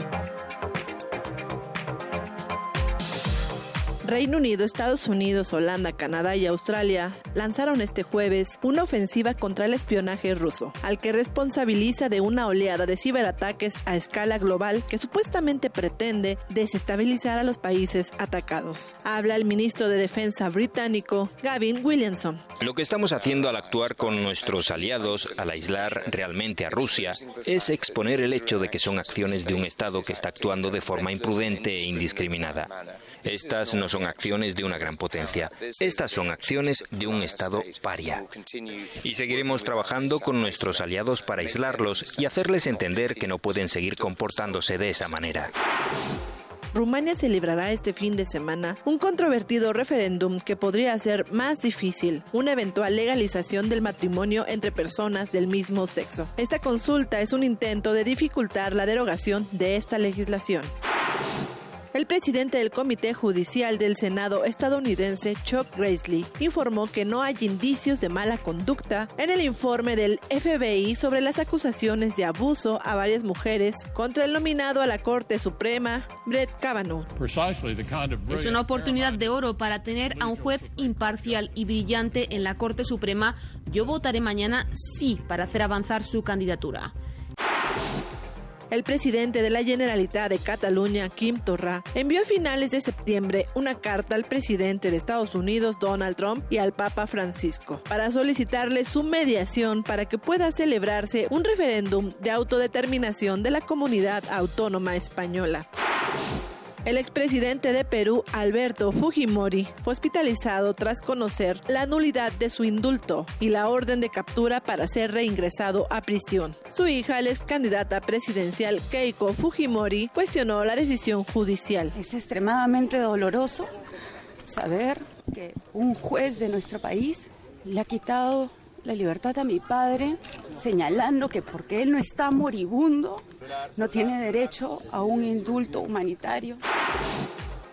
Reino Unido, Estados Unidos, Holanda, Canadá y Australia lanzaron este jueves una ofensiva contra el espionaje ruso, al que responsabiliza de una oleada de ciberataques a escala global que supuestamente pretende desestabilizar a los países atacados. Habla el ministro de Defensa británico, Gavin Williamson. Lo que estamos haciendo al actuar con nuestros aliados al aislar realmente a Rusia es exponer el hecho de que son acciones de un Estado que está actuando de forma imprudente e indiscriminada. Estas no son acciones de una gran potencia. Estas son acciones de un Estado paria. Y seguiremos trabajando con nuestros aliados para aislarlos y hacerles entender que no pueden seguir comportándose de esa manera. Rumania celebrará este fin de semana un controvertido referéndum que podría hacer más difícil una eventual legalización del matrimonio entre personas del mismo sexo. Esta consulta es un intento de dificultar la derogación de esta legislación. El presidente del Comité Judicial del Senado estadounidense, Chuck Grassley, informó que no hay indicios de mala conducta en el informe del FBI sobre las acusaciones de abuso a varias mujeres contra el nominado a la Corte Suprema, Brett Kavanaugh. Es una oportunidad de oro para tener a un juez imparcial y brillante en la Corte Suprema. Yo votaré mañana sí para hacer avanzar su candidatura. El presidente de la Generalitat de Cataluña, Kim Torra, envió a finales de septiembre una carta al presidente de Estados Unidos, Donald Trump, y al Papa Francisco, para solicitarle su mediación para que pueda celebrarse un referéndum de autodeterminación de la comunidad autónoma española. El expresidente de Perú, Alberto Fujimori, fue hospitalizado tras conocer la nulidad de su indulto y la orden de captura para ser reingresado a prisión. Su hija, la ex candidata presidencial Keiko Fujimori, cuestionó la decisión judicial. Es extremadamente doloroso saber que un juez de nuestro país le ha quitado la libertad a mi padre, señalando que porque él no está moribundo, no tiene derecho a un indulto humanitario.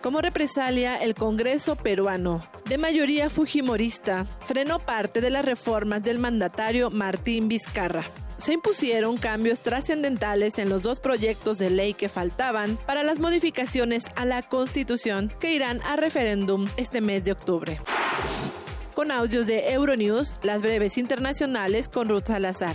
Como represalia, el Congreso peruano, de mayoría fujimorista, frenó parte de las reformas del mandatario Martín Vizcarra se impusieron cambios trascendentales en los dos proyectos de ley que faltaban para las modificaciones a la Constitución que irán a referéndum este mes de octubre. Con audios de Euronews, las breves internacionales con Ruth Salazar.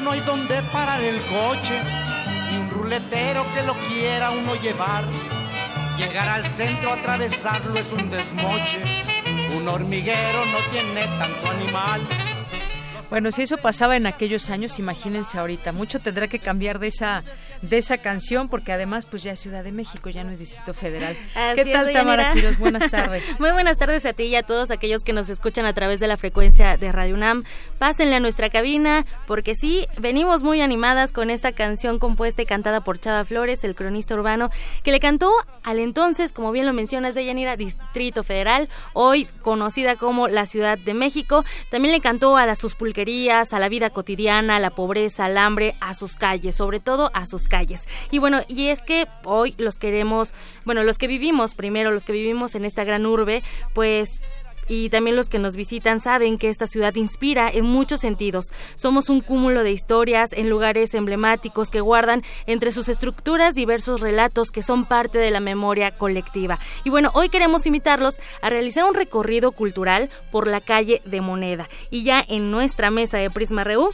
No hay donde parar el coche, ni un ruletero que lo quiera uno llevar. Llegar al centro, atravesarlo es un desmoche. Un hormiguero no tiene tanto animal. Bueno, si eso pasaba en aquellos años, imagínense ahorita. Mucho tendrá que cambiar de esa de esa canción porque además pues ya es Ciudad de México, ya no es Distrito Federal. Así ¿Qué tal Tamara? Quiroz? Buenas tardes. Muy buenas tardes a ti y a todos aquellos que nos escuchan a través de la frecuencia de Radio UNAM. Pásenle a nuestra cabina porque sí, venimos muy animadas con esta canción compuesta y cantada por Chava Flores, el cronista urbano, que le cantó al entonces, como bien lo mencionas, Deyanira, Distrito Federal, hoy conocida como la Ciudad de México. También le cantó a las sus a la vida cotidiana, a la pobreza, al hambre, a sus calles, sobre todo a sus calles. Y bueno, y es que hoy los queremos, bueno, los que vivimos primero, los que vivimos en esta gran urbe, pues y también los que nos visitan saben que esta ciudad inspira en muchos sentidos. Somos un cúmulo de historias en lugares emblemáticos que guardan entre sus estructuras diversos relatos que son parte de la memoria colectiva. Y bueno, hoy queremos invitarlos a realizar un recorrido cultural por la calle de Moneda. Y ya en nuestra mesa de Prisma Reú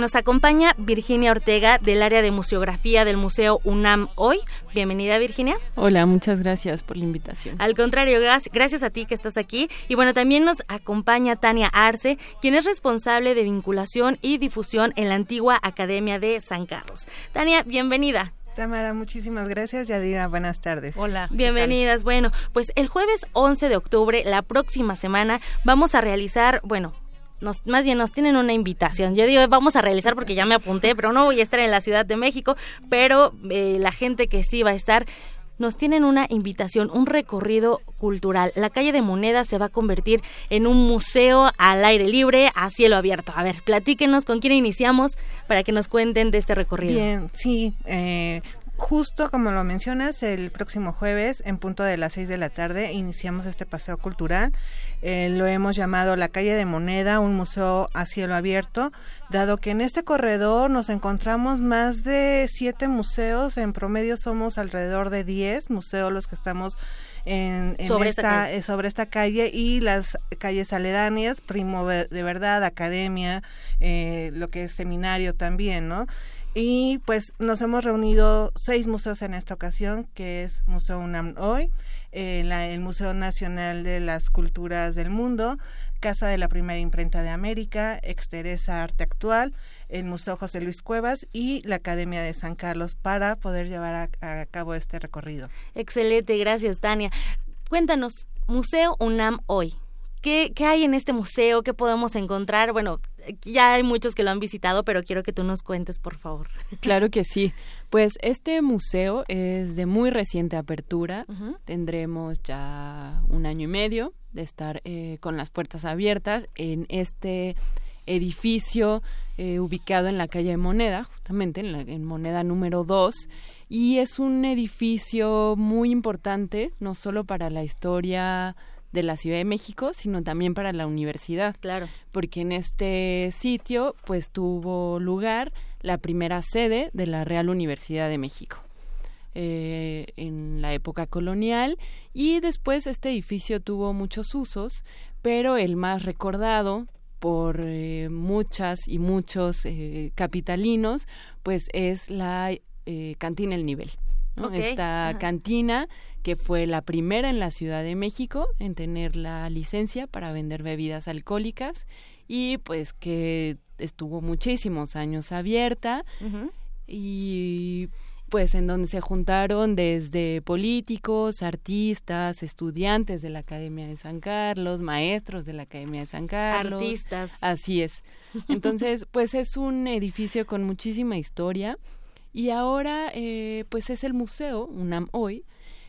nos acompaña Virginia Ortega del área de museografía del Museo UNAM hoy. Bienvenida Virginia. Hola, muchas gracias por la invitación. Al contrario, gas- gracias a ti que estás aquí. Y bueno, también nos acompaña Tania Arce, quien es responsable de vinculación y difusión en la antigua Academia de San Carlos. Tania, bienvenida. Tamara, muchísimas gracias. Yadira, buenas tardes. Hola. Bienvenidas. Bueno, pues el jueves 11 de octubre, la próxima semana, vamos a realizar, bueno, nos, más bien nos tienen una invitación. Yo digo, vamos a realizar porque ya me apunté, pero no voy a estar en la Ciudad de México, pero eh, la gente que sí va a estar nos tienen una invitación, un recorrido cultural. La calle de Moneda se va a convertir en un museo al aire libre, a cielo abierto. A ver, platíquenos con quién iniciamos para que nos cuenten de este recorrido. Bien, sí. eh, justo como lo mencionas, el próximo jueves, en punto de las 6 de la tarde, iniciamos este paseo cultural. Eh, lo hemos llamado La Calle de Moneda, un museo a cielo abierto, dado que en este corredor nos encontramos más de siete museos, en promedio somos alrededor de 10 museos los que estamos en, en Sobre esta eh, sobre esta calle y las calles aledañas, Primo de Verdad, Academia, eh, lo que es seminario también, ¿no? Y pues nos hemos reunido seis museos en esta ocasión, que es Museo UNAM hoy, eh, la- el Museo Nacional de las Culturas del Mundo, Casa de la Primera Imprenta de América, Exteresa Arte Actual, el Museo José Luis Cuevas y la Academia de San Carlos para poder llevar a, a cabo este recorrido. Excelente, gracias Tania. Cuéntanos, Museo UNAM hoy. ¿Qué, ¿Qué hay en este museo? ¿Qué podemos encontrar? Bueno, ya hay muchos que lo han visitado, pero quiero que tú nos cuentes, por favor. Claro que sí. Pues este museo es de muy reciente apertura. Tendremos ya un año y medio de estar eh, con las puertas abiertas en este edificio eh, ubicado en la calle de Moneda, justamente en, la, en Moneda número 2. Y es un edificio muy importante, no solo para la historia de la Ciudad de México, sino también para la universidad. Claro. Porque en este sitio, pues tuvo lugar la primera sede de la Real Universidad de México. eh, en la época colonial y después este edificio tuvo muchos usos, pero el más recordado por eh, muchas y muchos eh, capitalinos, pues es la cantina El Nivel. Esta cantina que fue la primera en la Ciudad de México en tener la licencia para vender bebidas alcohólicas y pues que estuvo muchísimos años abierta y pues en donde se juntaron desde políticos, artistas, estudiantes de la Academia de San Carlos, maestros de la Academia de San Carlos. Artistas. Así es. Entonces, pues es un edificio con muchísima historia y ahora eh, pues es el museo UNAM Hoy,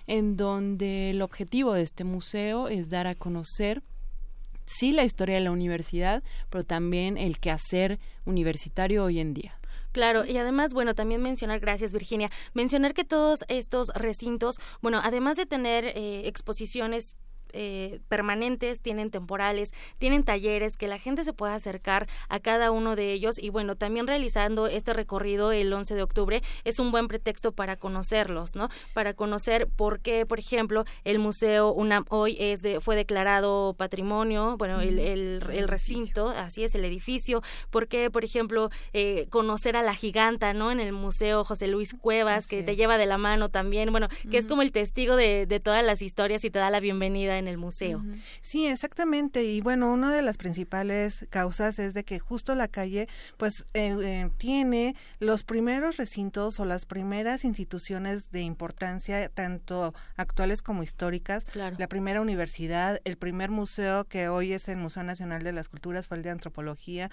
en donde el objetivo de este museo es dar a conocer sí la historia de la universidad, pero también el quehacer universitario hoy en día. Claro, y además, bueno, también mencionar, gracias Virginia, mencionar que todos estos recintos, bueno, además de tener eh, exposiciones eh, permanentes, tienen temporales, tienen talleres, que la gente se pueda acercar a cada uno de ellos. Y bueno, también realizando este recorrido el 11 de octubre es un buen pretexto para conocerlos, ¿no? Para conocer por qué, por ejemplo, el Museo UNAM hoy es de, fue declarado patrimonio, bueno, el, el, recinto, así es, el edificio, por qué, por ejemplo, eh, conocer a la giganta, ¿no? En el Museo José Luis Cuevas, que te lleva de la mano también, bueno, que es como el testigo de, de todas las historias y te da la bienvenida en el museo. Sí, exactamente. Y bueno, una de las principales causas es de que justo la calle, pues, eh, eh, tiene los primeros recintos o las primeras instituciones de importancia, tanto actuales como históricas. La primera universidad, el primer museo que hoy es el Museo Nacional de las Culturas fue el de Antropología.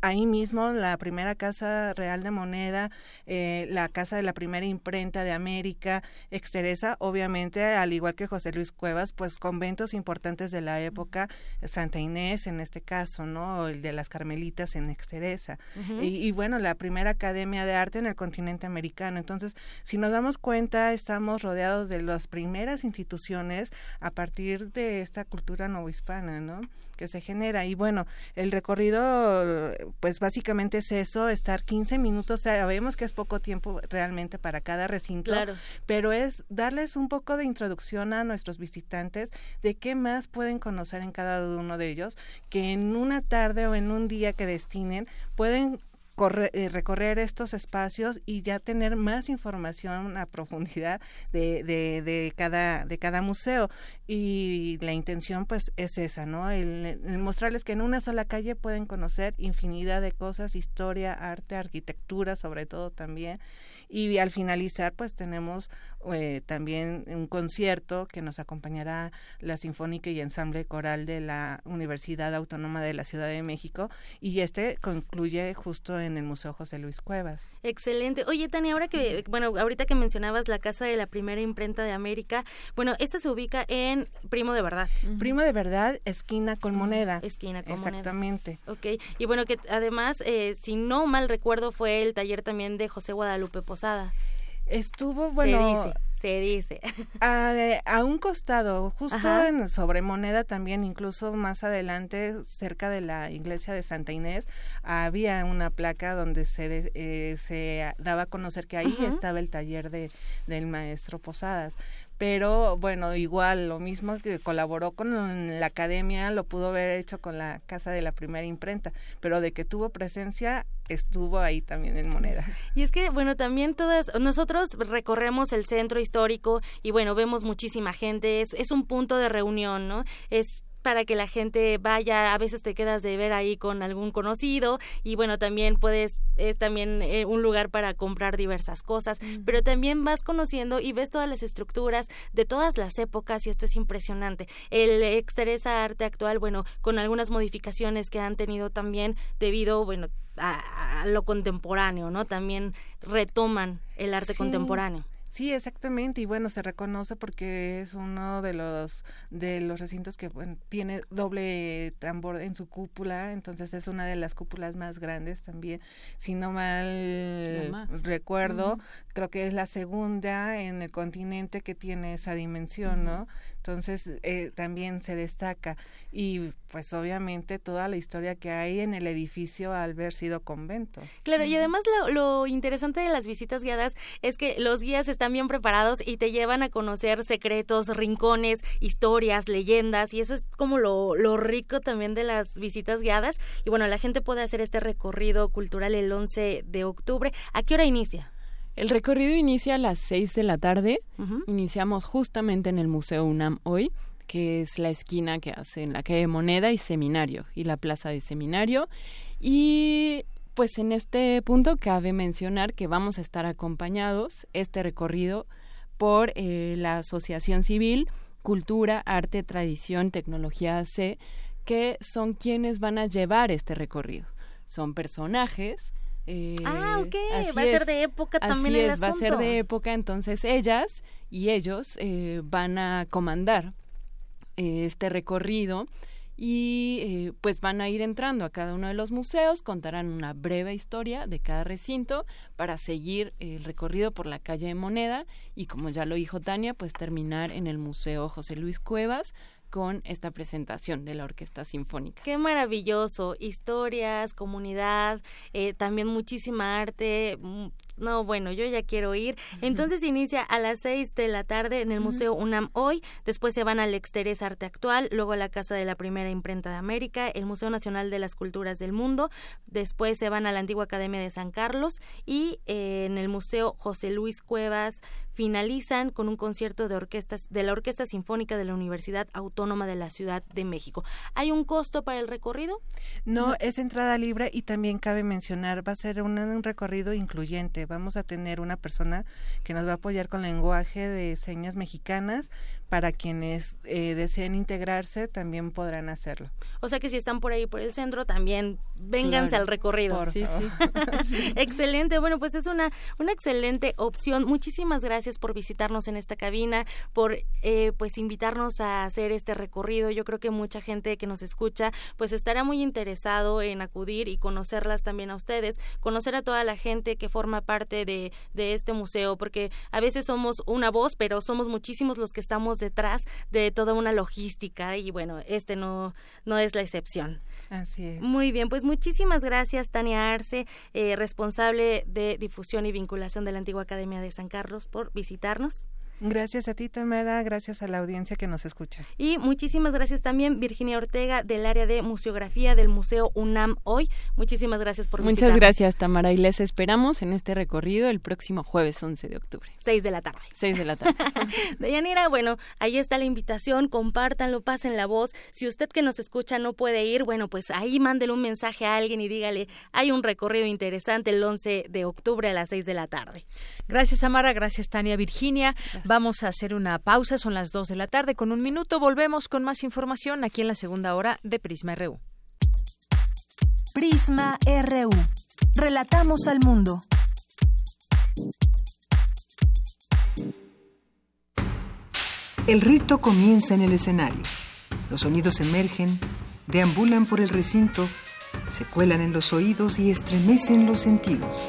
Ahí mismo, la primera Casa Real de Moneda, eh, la casa de la primera imprenta de América, Exteresa, obviamente, al igual que José Luis Cuevas, pues importantes de la época, Santa Inés en este caso, ¿no? El de las Carmelitas en Exteresa. y, bueno, la primera academia de arte en el continente americano. Entonces, si nos damos cuenta, estamos rodeados de las primeras instituciones a partir de esta cultura novohispana, ¿no? Que se genera. Y bueno, el recorrido, pues básicamente es eso, estar 15 minutos, sabemos que es poco tiempo realmente para cada recinto, pero es darles un poco de introducción a nuestros visitantes de qué más pueden conocer en cada uno de ellos, que en una tarde o en un día que destinen pueden eh, recorrer estos espacios y ya tener más información a profundidad de, de, de, cada, de cada museo. Y la intención pues es esa, ¿no? el, mostrarles que en una sola calle pueden conocer infinidad de cosas, historia, arte, arquitectura sobre todo también y al finalizar pues tenemos eh, también un concierto que nos acompañará la Sinfónica y Ensamble Coral de la Universidad Autónoma de la Ciudad de México y este concluye justo en el Museo José Luis Cuevas. Excelente. Oye, Tania, ahora que, bueno, ahorita que mencionabas la Casa de la Primera Imprenta de América, bueno, esta se ubica en Primo de Verdad. Primo de Verdad, esquina con moneda. Esquina con Exactamente. moneda. Exactamente. Ok. Y bueno, que además, eh, si no mal recuerdo, fue el taller también de José Guadalupe Posada. Estuvo, bueno... Se dice, se dice. A, un costado, justo en sobre moneda también, incluso más adelante, cerca de la iglesia de Santa Inés, había una placa donde se, eh, se daba a conocer que ahí estaba el taller de, del maestro Posadas pero bueno, igual lo mismo que colaboró con la academia, lo pudo haber hecho con la casa de la primera imprenta, pero de que tuvo presencia estuvo ahí también en moneda. Y es que, bueno, también todas, nosotros recorremos el centro histórico y bueno, vemos muchísima gente, es, es un punto de reunión, ¿no? Es para que la gente vaya, a veces te quedas de ver ahí con algún conocido y bueno, también puedes, es también eh, un lugar para comprar diversas cosas, pero también vas conociendo y ves todas las estructuras de todas las épocas y esto es impresionante. El Exteresa Arte actual, bueno, con algunas modificaciones que han tenido también debido, bueno, a, lo contemporáneo, ¿no? También retoman el arte contemporáneo. Sí, exactamente. Y bueno, se reconoce porque es uno de los de los recintos que tiene doble tambor en su cúpula, entonces es una de las cúpulas más grandes también. Si no mal recuerdo, creo que es la segunda en el continente que tiene esa dimensión, ¿no? Entonces eh, también se destaca y pues obviamente toda la historia que hay en el edificio al haber sido convento. Claro, y además lo, lo, interesante de las visitas guiadas es que los guías están bien preparados y te llevan a conocer secretos, rincones, historias, leyendas y eso es como lo, lo rico también de las visitas guiadas y bueno, la gente puede hacer este recorrido cultural el 11 de octubre. ¿A qué hora inicia? El recorrido inicia a las 6 de la tarde. Iniciamos justamente en el Museo UNAM hoy, que es la esquina que hace en la calle Moneda y Seminario, y la plaza de Seminario. Y pues en este punto cabe mencionar que vamos a estar acompañados este recorrido por eh, la Asociación Civil Cultura, Arte, Tradición, Tecnología C, que son quienes van a llevar este recorrido. Son personajes eh, ah, ok, va a ser de época también el es, va a ser de época, entonces ellas y ellos eh, van a comandar eh, este recorrido y pues van a ir entrando a cada uno de los museos, contarán una breve historia de cada recinto para seguir el recorrido por la calle de Moneda y como ya lo dijo Tania, pues terminar en el Museo José Luis Cuevas con esta presentación de la Orquesta Sinfónica. Qué maravilloso, historias, comunidad, eh, también muchísima arte, mm, no, bueno, yo ya quiero ir. Entonces inicia a las seis de la tarde en el Museo UNAM hoy, después se van al Exterés Arte Actual, luego a la Casa de la Primera Imprenta de América, el Museo Nacional de las Culturas del Mundo, después se van a la Antigua Academia de San Carlos y eh, en el Museo José Luis Cuevas finalizan con un concierto de orquestas de la Orquesta Sinfónica de la Universidad Autónoma de la Ciudad de México. ¿Hay un costo para el recorrido? No, es entrada libre y también cabe mencionar, va a ser un recorrido incluyente vamos a tener una persona que nos va a apoyar con lenguaje de señas mexicanas para quienes eh, deseen integrarse también podrán hacerlo. O sea que si están por ahí por el centro también vénganse al recorrido. sí, sí. excelente. Bueno, pues es una una excelente opción. Muchísimas gracias por visitarnos en esta cabina, por eh, pues invitarnos a hacer este recorrido. Yo creo que mucha gente que nos escucha pues estará muy interesado en acudir y conocerlas también a ustedes, conocer a toda la gente que forma parte de de este museo, porque a veces somos una voz, pero somos muchísimos los que estamos detrás de toda una logística y bueno, este no, no es la excepción. Así es. Muy bien, pues muchísimas gracias Tania Arce, eh, responsable de difusión y vinculación de la Antigua Academia de San Carlos, por visitarnos. Gracias a ti, Tamara, gracias a la audiencia que nos escucha. Y muchísimas gracias también, Virginia Ortega, del área de museografía del Museo UNAM hoy. Muchísimas gracias por Muchas gracias, Tamara, y les esperamos en este recorrido el próximo jueves 11 de octubre. Seis de la tarde. Seis de la tarde. Deyanira, bueno, ahí está la invitación, compártanlo, pasen la voz. Si usted que nos escucha no puede ir, bueno, pues ahí mándele un mensaje a alguien y dígale, hay un recorrido interesante el 11 de octubre a las seis de la tarde. Gracias, Tamara, gracias, Tania, Virginia. Vamos a hacer una pausa, son las 2 de la tarde. Con un minuto volvemos con más información aquí en la segunda hora de Prisma RU. Prisma RU. Relatamos al mundo. El rito comienza en el escenario. Los sonidos emergen, deambulan por el recinto, se cuelan en los oídos y estremecen los sentidos.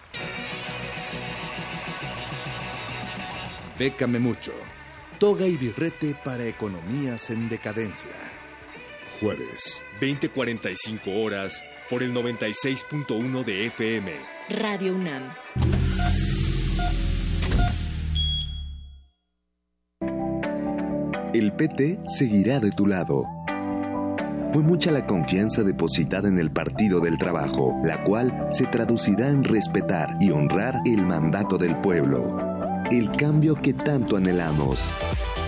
Bécame mucho. Toga y birrete para economías en decadencia. Jueves, 20:45 horas por el 96.1 de FM. Radio UNAM. El PT seguirá de tu lado. Fue mucha la confianza depositada en el Partido del Trabajo, la cual se traducirá en respetar y honrar el mandato del pueblo el cambio que tanto anhelamos.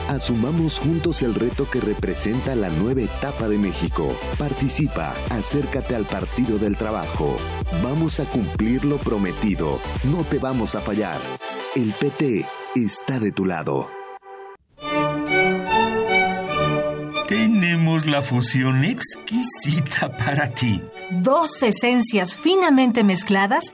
Asumamos juntos el reto que representa la nueva etapa de México. Participa, acércate al Partido del Trabajo. Vamos a cumplir lo prometido. No te vamos a fallar. El PT está de tu lado. Tenemos la fusión exquisita para ti. Dos esencias finamente mezcladas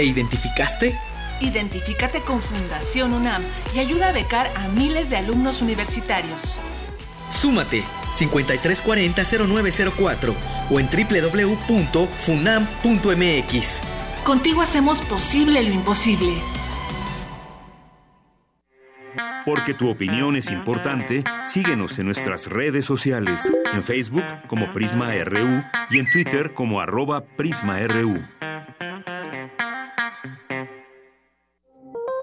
¿Te identificaste? Identifícate con Fundación UNAM y ayuda a becar a miles de alumnos universitarios. Súmate 5340-0904 o en www.funam.mx. Contigo hacemos posible lo imposible. Porque tu opinión es importante, síguenos en nuestras redes sociales, en Facebook como Prisma RU y en Twitter como arroba PrismaRU.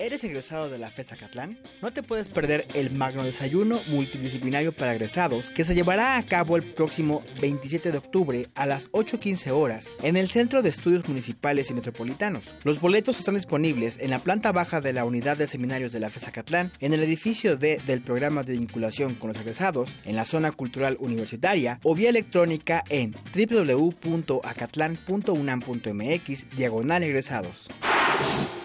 ¿Eres egresado de la FES Acatlán? No te puedes perder el magno desayuno multidisciplinario para egresados que se llevará a cabo el próximo 27 de octubre a las 8.15 horas en el Centro de Estudios Municipales y Metropolitanos. Los boletos están disponibles en la planta baja de la unidad de seminarios de la FES Acatlán, en el edificio D del programa de vinculación con los egresados, en la zona cultural universitaria o vía electrónica en www.acatlán.unam.mx diagonal egresados.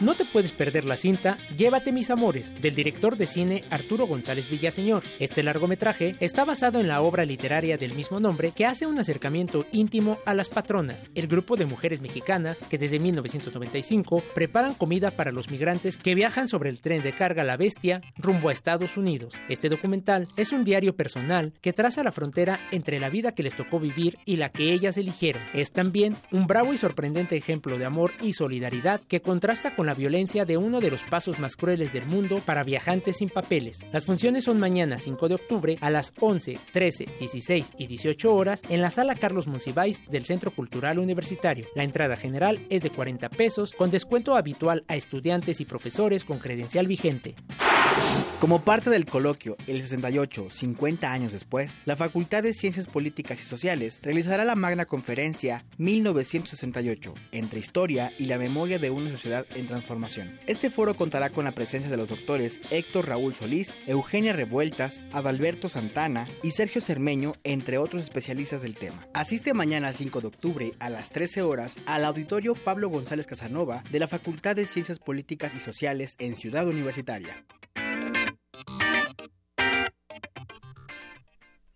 No te puedes perder la cinta Llévate mis amores, del director de cine Arturo González Villaseñor. Este largometraje está basado en la obra literaria del mismo nombre que hace un acercamiento íntimo a las patronas, el grupo de mujeres mexicanas que desde 1995 preparan comida para los migrantes que viajan sobre el tren de carga La Bestia rumbo a Estados Unidos. Este documental es un diario personal que traza la frontera entre la vida que les tocó vivir y la que ellas eligieron. Es también un bravo y sorprendente ejemplo de amor y solidaridad que contrasta con la violencia de uno de los pasos más crueles del mundo para viajantes sin papeles. Las funciones son mañana 5 de octubre a las 11, 13, 16 y 18 horas en la sala Carlos Monsiváis del Centro Cultural Universitario. La entrada general es de 40 pesos con descuento habitual a estudiantes y profesores con credencial vigente. Como parte del coloquio El 68, 50 años después, la Facultad de Ciencias Políticas y Sociales realizará la magna conferencia 1968, entre historia y la memoria de una sociedad en transformación. Este foro contará con la presencia de los doctores Héctor Raúl Solís, Eugenia Revueltas, Adalberto Santana y Sergio Cermeño, entre otros especialistas del tema. Asiste mañana 5 de octubre a las 13 horas al auditorio Pablo González Casanova de la Facultad de Ciencias Políticas y Sociales en Ciudad Universitaria.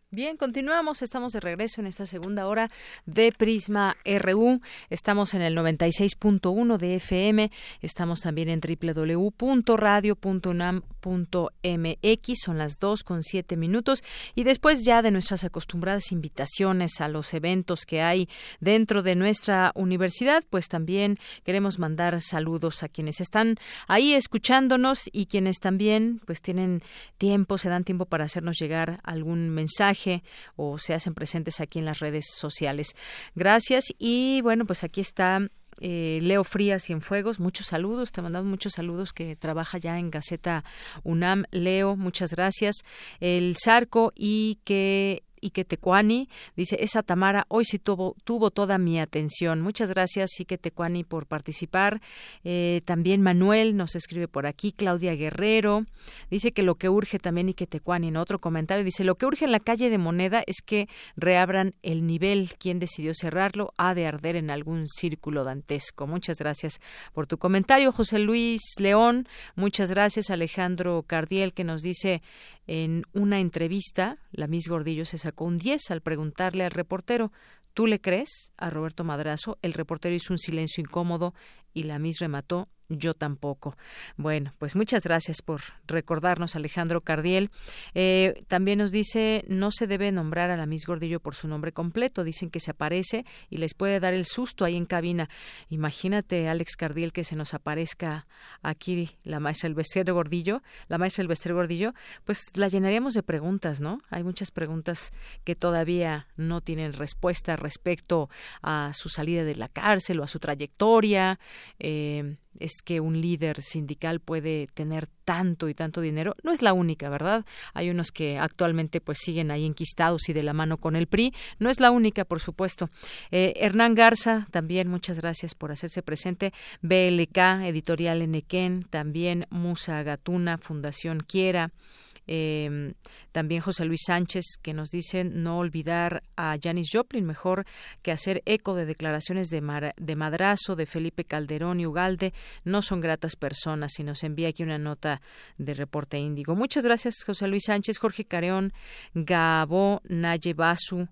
Bien, continuamos, estamos de regreso en esta segunda hora de Prisma RU. Estamos en el 96.1 de FM, estamos también en www.radio.unam.mx, son las 2 con 7 minutos. Y después ya de nuestras acostumbradas invitaciones a los eventos que hay dentro de nuestra universidad, pues también queremos mandar saludos a quienes están ahí escuchándonos y quienes también pues tienen tiempo, se dan tiempo para hacernos llegar algún mensaje o se hacen presentes aquí en las redes sociales. Gracias y bueno, pues aquí está eh, Leo Frías Cienfuegos, muchos saludos, te mandamos muchos saludos que trabaja ya en Gaceta UNAM. Leo, muchas gracias. El Zarco y que Ike Tecuani. Dice, esa Tamara hoy sí tuvo, toda mi atención. Muchas gracias, Ike Tecuani, por participar. Eh, también Manuel nos escribe por aquí, Claudia Guerrero. Dice que lo que urge también Ike Tecuani en otro comentario, dice, lo que urge en la calle de Moneda es que reabran el nivel. Quien decidió cerrarlo ha de arder en algún círculo dantesco. Muchas gracias por tu comentario, José Luis León. Muchas gracias, Alejandro Cardiel, que nos dice, En una entrevista, la Miss Gordillo se sacó un 10 al preguntarle al reportero, ¿Tú le crees a Roberto Madrazo? El reportero hizo un silencio incómodo y la Miss remató yo tampoco. Bueno, pues muchas gracias por recordarnos, Alejandro Cardiel. Eh, también nos dice, no se debe nombrar a la Miss Gordillo por su nombre completo. Dicen que se aparece y les puede dar el susto ahí en cabina. Imagínate, Alex Cardiel, que se nos aparezca aquí la maestra Elvester Gordillo, la maestra Elvester Gordillo, pues la llenaríamos de preguntas, ¿no? Hay muchas preguntas que todavía no tienen respuesta respecto a su salida de la cárcel o a su trayectoria. Eh, es que un líder sindical puede tener tanto y tanto dinero. No es la única, ¿verdad? Hay unos que actualmente pues siguen ahí enquistados y de la mano con el PRI. No es la única, por supuesto. Eh, Hernán Garza, también muchas gracias por hacerse presente. BLK, Editorial Enequén, también Musa Gatuna, Fundación Quiera. Eh, también José Luis Sánchez, que nos dice no olvidar a Janis Joplin, mejor que hacer eco de declaraciones de, de Madrazo, de Felipe Calderón y Ugalde. No son gratas personas y nos envía aquí una nota de reporte índigo. Muchas gracias, José Luis Sánchez, Jorge Careón, Gabo, Naye Basu,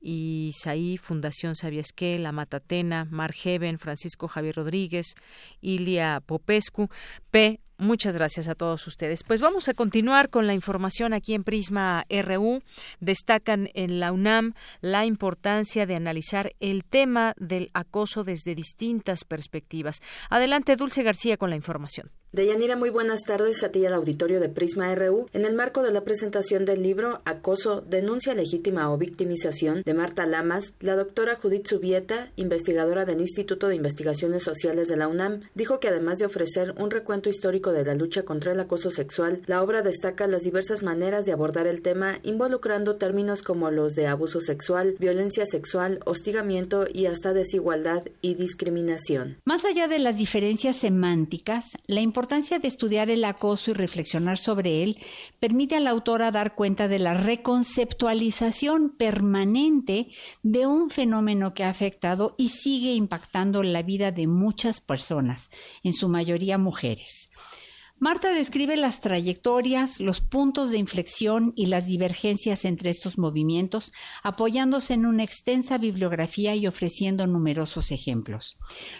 y Saí, Fundación Sabiesque, La Matatena, Mar Heaven, Francisco Javier Rodríguez, Ilia Popescu, P. Muchas gracias a todos ustedes. Pues vamos a continuar con la información aquí en Prisma RU. Destacan en la UNAM la importancia de analizar el tema del acoso desde distintas perspectivas. Adelante, Dulce García, con la información. Deyanira, muy buenas tardes a ti al auditorio de Prisma RU. En el marco de la presentación del libro Acoso, denuncia legítima o victimización de Marta Lamas, la doctora Judith Subieta, investigadora del Instituto de Investigaciones Sociales de la UNAM, dijo que además de ofrecer un recuento histórico de la lucha contra el acoso sexual, la obra destaca las diversas maneras de abordar el tema, involucrando términos como los de abuso sexual, violencia sexual, hostigamiento y hasta desigualdad y discriminación. Más allá de las diferencias semánticas, la importancia importancia de estudiar el acoso y reflexionar sobre él permite a la autora dar cuenta de la reconceptualización permanente de un fenómeno que ha afectado y sigue impactando la vida de muchas personas, en su mayoría mujeres. Marta describe las trayectorias, los puntos de inflexión y las divergencias entre estos movimientos, apoyándose en una extensa bibliografía y ofreciendo numerosos ejemplos.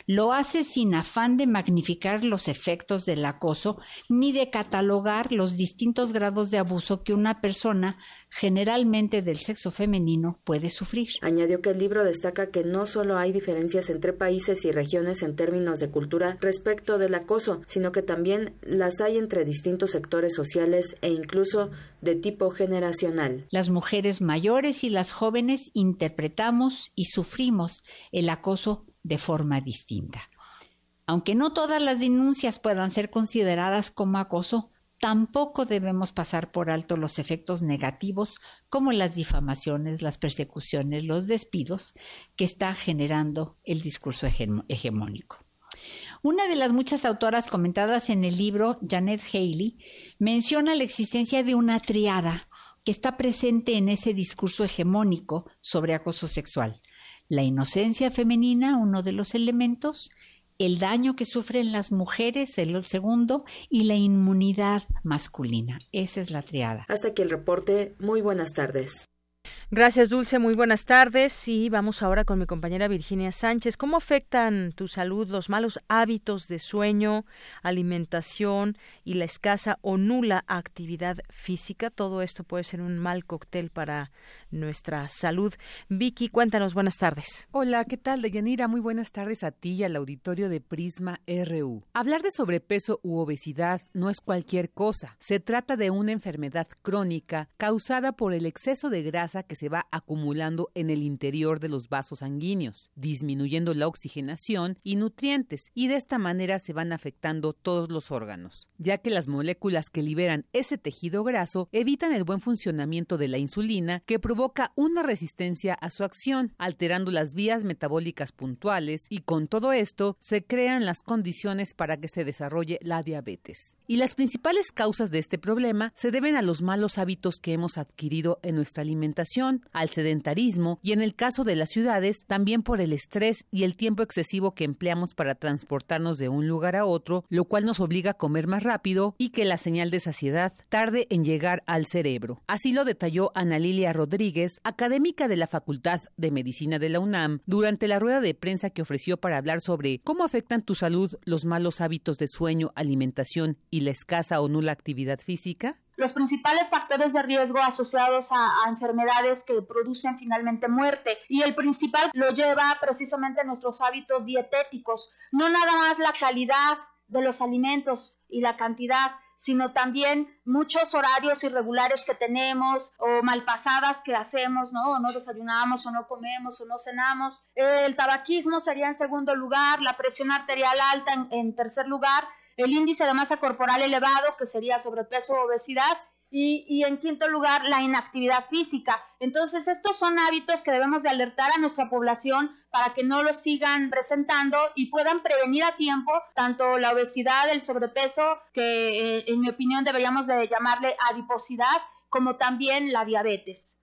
Lo hace sin afán de magnificar los efectos del acoso ni de catalogar los distintos grados de abuso que una persona generalmente del sexo femenino, puede sufrir. Añadió que el libro destaca que no solo hay diferencias entre países y regiones en términos de cultura respecto del acoso, sino que también las hay entre distintos sectores sociales e incluso de tipo generacional. Las mujeres mayores y las jóvenes interpretamos y sufrimos el acoso de forma distinta. Aunque no todas las denuncias puedan ser consideradas como acoso, tampoco debemos pasar por alto los efectos negativos como las difamaciones, las persecuciones, los despidos que está generando el discurso hegemónico. Una de las muchas autoras comentadas en el libro, Janet Haley, menciona la existencia de una triada que está presente en ese discurso hegemónico sobre acoso sexual. La inocencia femenina, uno de los elementos, el daño que sufren las mujeres, el segundo, y la inmunidad masculina. Esa es la triada. Hasta aquí el reporte. Muy buenas tardes. Gracias, Dulce. Muy buenas tardes. Y vamos ahora con mi compañera Virginia Sánchez. ¿Cómo afectan tu salud los malos hábitos de sueño, alimentación y la escasa o nula actividad física? Todo esto puede ser un mal cóctel para nuestra salud. Vicky, cuéntanos, buenas tardes. Hola, ¿qué tal, Deyanira? Muy buenas tardes a ti y al auditorio de Prisma RU. Hablar de sobrepeso u obesidad no es cualquier cosa. Se trata de una enfermedad crónica causada por el exceso de grasa que se va acumulando en el interior de los vasos sanguíneos, disminuyendo la oxigenación y nutrientes, y de esta manera se van afectando todos los órganos, ya que las moléculas que liberan ese tejido graso evitan el buen funcionamiento de la insulina que provoca una resistencia a su acción, alterando las vías metabólicas puntuales y con todo esto se crean las condiciones para que se desarrolle la diabetes. Y las principales causas de este problema se deben a los malos hábitos que hemos adquirido en nuestra alimentación, al sedentarismo y en el caso de las ciudades también por el estrés y el tiempo excesivo que empleamos para transportarnos de un lugar a otro, lo cual nos obliga a comer más rápido y que la señal de saciedad tarde en llegar al cerebro. Así lo detalló Ana Lilia Rodríguez, académica de la Facultad de Medicina de la UNAM, durante la rueda de prensa que ofreció para hablar sobre cómo afectan tu salud los malos hábitos de sueño, alimentación y escasa o nula actividad física. Los principales factores de riesgo asociados a, enfermedades que producen finalmente muerte y el principal lo lleva precisamente a nuestros hábitos dietéticos, no nada más la calidad de los alimentos y la cantidad, sino también muchos horarios irregulares que tenemos o malpasadas que hacemos, ¿no? O no desayunamos o no comemos o no cenamos. El tabaquismo sería en segundo lugar, la presión arterial alta en tercer lugar, el índice de masa corporal elevado, que sería sobrepeso o obesidad, y, y, en quinto lugar, la inactividad física. Entonces, estos son hábitos que debemos de alertar a nuestra población para que no los sigan presentando y puedan prevenir a tiempo tanto la obesidad, el sobrepeso, que eh, en mi opinión deberíamos de llamarle adiposidad, como también la diabetes.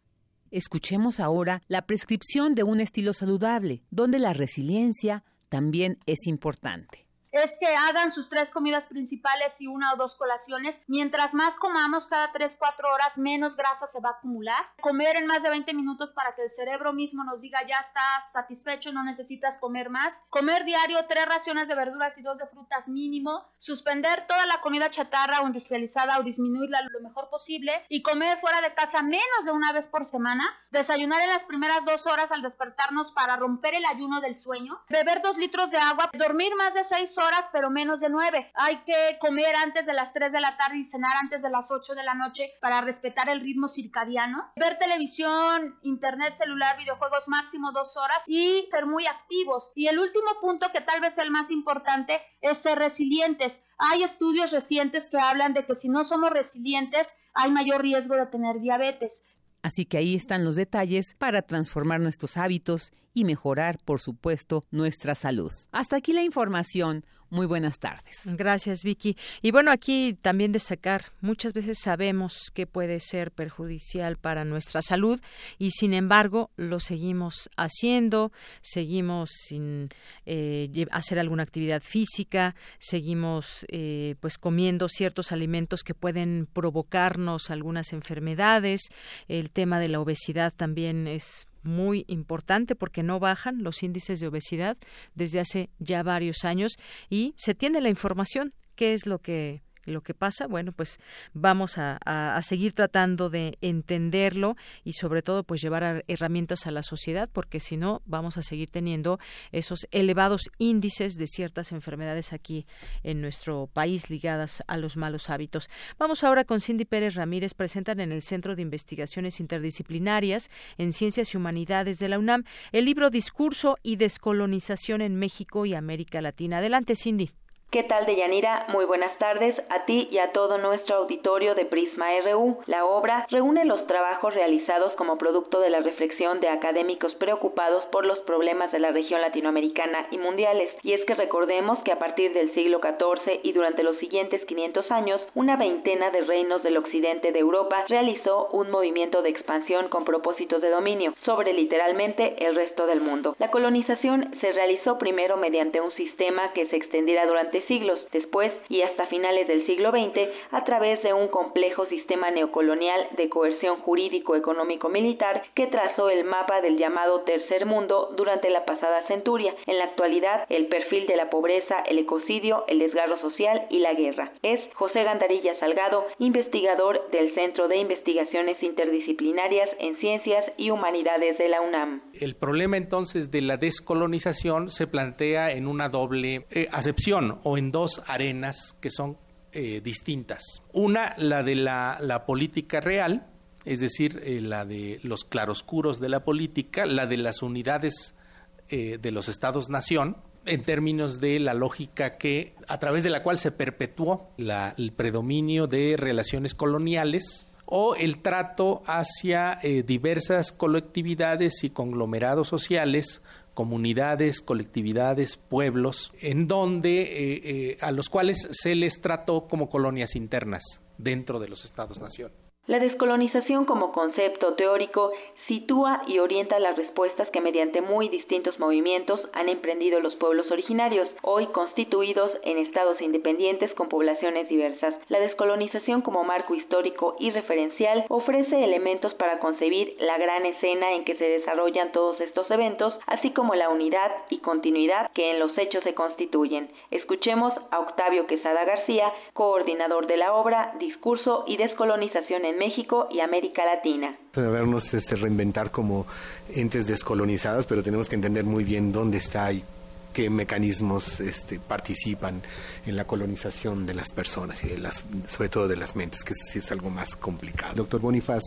Escuchemos ahora la prescripción de un estilo saludable, donde la resiliencia también es importante es que hagan sus tres comidas principales y una o dos colaciones. Mientras más comamos cada 3-4 horas, menos grasa se va a acumular. Comer en más de 20 minutos para que el cerebro mismo nos diga ya estás satisfecho, no necesitas comer más. Comer diario tres raciones de verduras y dos de frutas mínimo. Suspender toda la comida chatarra o industrializada o disminuirla lo mejor posible. Y comer fuera de casa menos de una vez por semana. Desayunar en las primeras dos horas al despertarnos para romper el ayuno del sueño. Beber dos litros de agua. Dormir más de 6 horas pero menos de 9. Hay que comer antes de las 3 de la tarde y cenar antes de las 8 de la noche para respetar el ritmo circadiano. Ver televisión, internet, celular, videojuegos máximo 2 horas y ser muy activos. Y el último punto que tal vez sea el más importante es ser resilientes. Hay estudios recientes que hablan de que si no somos resilientes hay mayor riesgo de tener diabetes. Así que ahí están los detalles para transformar nuestros hábitos y mejorar, por supuesto, nuestra salud. Hasta aquí la información. Muy buenas tardes. Gracias, Vicky. Y bueno, aquí también destacar, muchas veces sabemos que puede ser perjudicial para nuestra salud y sin embargo lo seguimos haciendo, seguimos sin eh, hacer alguna actividad física, seguimos eh, pues comiendo ciertos alimentos que pueden provocarnos algunas enfermedades. El tema de la obesidad también es muy importante porque no bajan los índices de obesidad desde hace ya varios años y se tiene la información qué es lo que lo que pasa, bueno, pues vamos a, seguir tratando de entenderlo y sobre todo pues llevar herramientas a la sociedad porque si no vamos a seguir teniendo esos elevados índices de ciertas enfermedades aquí en nuestro país ligadas a los malos hábitos. Vamos ahora con Cindy Pérez Ramírez, presentan en el Centro de Investigaciones Interdisciplinarias en Ciencias y Humanidades de la UNAM el libro Discurso y Descolonización en México y América Latina. Adelante, Cindy. ¿Qué tal, Deyanira? Muy buenas tardes a ti y a todo nuestro auditorio de Prisma RU. La obra reúne los trabajos realizados como producto de la reflexión de académicos preocupados por los problemas de la región latinoamericana y mundiales. Y es que recordemos que a partir del siglo XIV y durante los siguientes 500 años, una veintena de reinos del occidente de Europa realizó un movimiento de expansión con propósitos de dominio sobre literalmente el resto del mundo. La colonización se realizó primero mediante un sistema que se extendiera durante siglos después y hasta finales del siglo XX a través de un complejo sistema neocolonial de coerción jurídico-económico-militar que trazó el mapa del llamado Tercer Mundo durante la pasada centuria. En la actualidad, el perfil de la pobreza, el ecocidio, el desgarro social y la guerra. Es José Gandarilla Salgado, investigador del Centro de Investigaciones Interdisciplinarias en Ciencias y Humanidades de la UNAM. El problema entonces de la descolonización se plantea en una doble eh, acepción o en dos arenas que son eh, distintas. Una, la de la, política real, es decir, eh, la de los claroscuros de la política, la de las unidades eh, de los estados-nación, en términos de la lógica que a través de la cual se perpetuó la, el predominio de relaciones coloniales o el trato hacia diversas colectividades y conglomerados sociales comunidades, colectividades, pueblos, en donde eh, eh, a los cuales se les trató como colonias internas dentro de los estados-nación. La descolonización como concepto teórico sitúa y orienta las respuestas que mediante muy distintos movimientos han emprendido los pueblos originarios, hoy constituidos en estados independientes con poblaciones diversas. La descolonización como marco histórico y referencial ofrece elementos para concebir la gran escena en que se desarrollan todos estos eventos, así como la unidad y continuidad que en los hechos se constituyen. Escuchemos a Octavio Quesada García, coordinador de la obra Discurso y Descolonización en México y América Latina. Inventar como entes descolonizados, pero tenemos que entender muy bien dónde está y qué mecanismos este, participan en la colonización de las personas y de las, sobre todo de las mentes, que eso sí es algo más complicado. Doctor Bonifaz,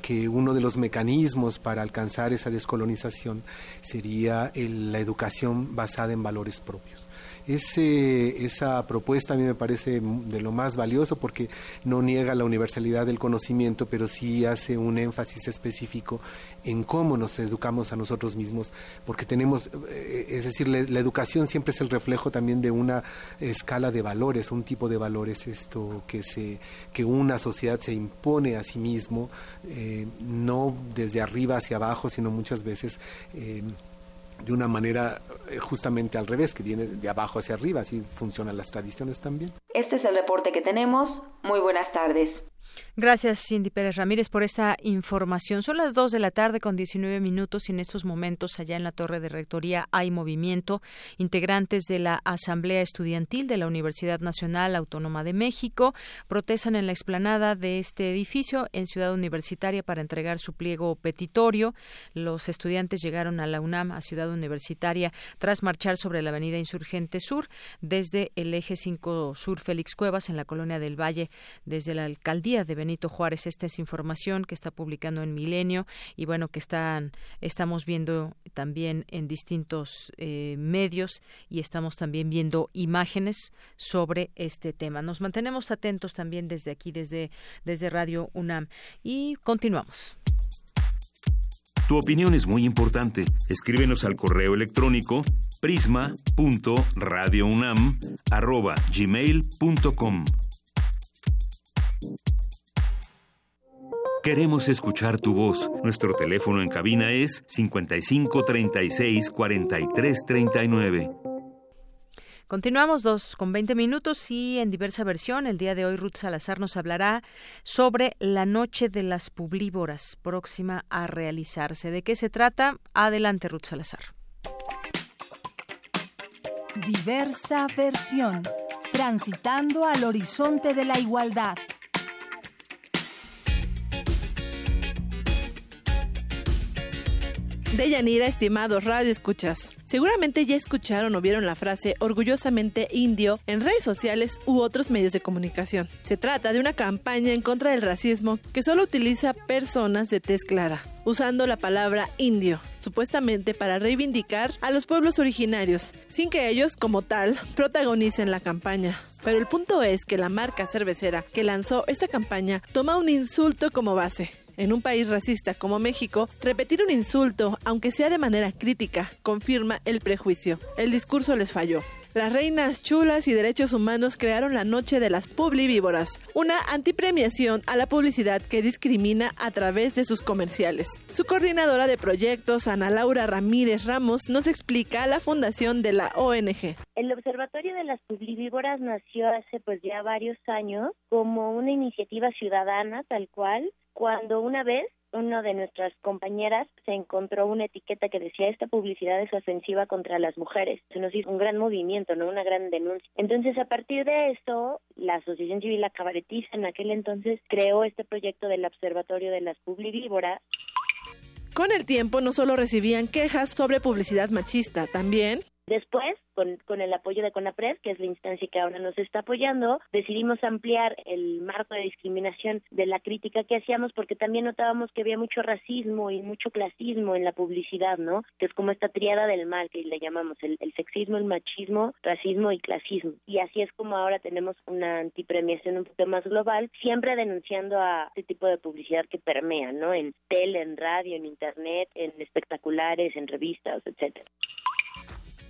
que uno de los mecanismos para alcanzar esa descolonización sería la educación basada en valores propios. Ese, esa propuesta a mí me parece de lo más valioso porque no niega la universalidad del conocimiento, pero sí hace un énfasis específico en cómo nos educamos a nosotros mismos, porque tenemos, eh, es decir, la, educación siempre es el reflejo también de una escala de valores, un tipo de valores esto que se que una sociedad se impone a sí mismo, eh, no desde arriba hacia abajo, sino muchas veces eh, de una manera eh, justamente al revés, que viene de abajo hacia arriba, así funcionan las tradiciones también. Este es el reporte que tenemos. Muy buenas tardes. Gracias, Cindy Pérez Ramírez, por esta información. Son las 2 de la tarde con 19 minutos y en estos momentos allá en la Torre de Rectoría hay movimiento. Integrantes de la Asamblea Estudiantil de la Universidad Nacional Autónoma de México protestan en la explanada de este edificio en Ciudad Universitaria para entregar su pliego petitorio. Los estudiantes llegaron a la UNAM, a Ciudad Universitaria, tras marchar sobre la Avenida Insurgente Sur desde el eje 5 Sur Félix Cuevas en la Colonia del Valle, desde la alcaldía de Benito Juárez. Esta es información que está publicando en Milenio y bueno, que están, estamos viendo también en distintos eh, medios y estamos también viendo imágenes sobre este tema. Nos mantenemos atentos también desde aquí, desde, desde Radio UNAM y continuamos. Tu opinión es muy importante. Escríbenos al correo electrónico prisma.radiounam@gmail.com. Queremos escuchar tu voz. Nuestro teléfono en cabina es 55 36 43 39. Continuamos dos con 20 minutos y en diversa versión. El día de hoy Ruth Salazar nos hablará sobre la Noche de las Publívoras próxima a realizarse. ¿De qué se trata? Adelante, Ruth Salazar. Diversa versión. Transitando al horizonte de la igualdad. Deyanira, estimados radio escuchas. Seguramente ya escucharon o vieron la frase orgullosamente indio en redes sociales u otros medios de comunicación. Se trata de una campaña en contra del racismo que solo utiliza personas de tez clara, usando la palabra indio, supuestamente para reivindicar a los pueblos originarios, sin que ellos como tal protagonicen la campaña. Pero el punto es que la marca cervecera que lanzó esta campaña toma un insulto como base, en un país racista como México, repetir un insulto, aunque sea de manera crítica, confirma el prejuicio. El discurso les falló. Las reinas chulas y derechos humanos crearon la Noche de las Publivívoras, una antipremiación a la publicidad que discrimina a través de sus comerciales. Su coordinadora de proyectos, Ana Laura Ramírez Ramos, nos explica la fundación de la ONG. El Observatorio de las Publivívoras nació hace pues ya varios años como una iniciativa ciudadana tal cual cuando una vez una de nuestras compañeras se encontró una etiqueta que decía esta publicidad es ofensiva contra las mujeres. Se nos hizo un gran movimiento, no una gran denuncia. Entonces, a partir de esto, la Asociación Civil Acabaretiza en aquel entonces creó este proyecto del Observatorio de las Publivívoras con el tiempo no solo recibían quejas sobre publicidad machista, también Después, con, el apoyo de CONAPRED, que es la instancia que ahora nos está apoyando, decidimos ampliar el marco de discriminación de la crítica que hacíamos porque también notábamos que había mucho racismo y mucho clasismo en la publicidad, ¿no? Que es como esta triada del mal que le llamamos, el, el sexismo, el machismo, racismo y clasismo. Y así es como ahora tenemos una antipremiación un poco más global, siempre denunciando a este tipo de publicidad que permea, ¿no? En tele, en radio, en internet, en espectaculares, en revistas, etcétera.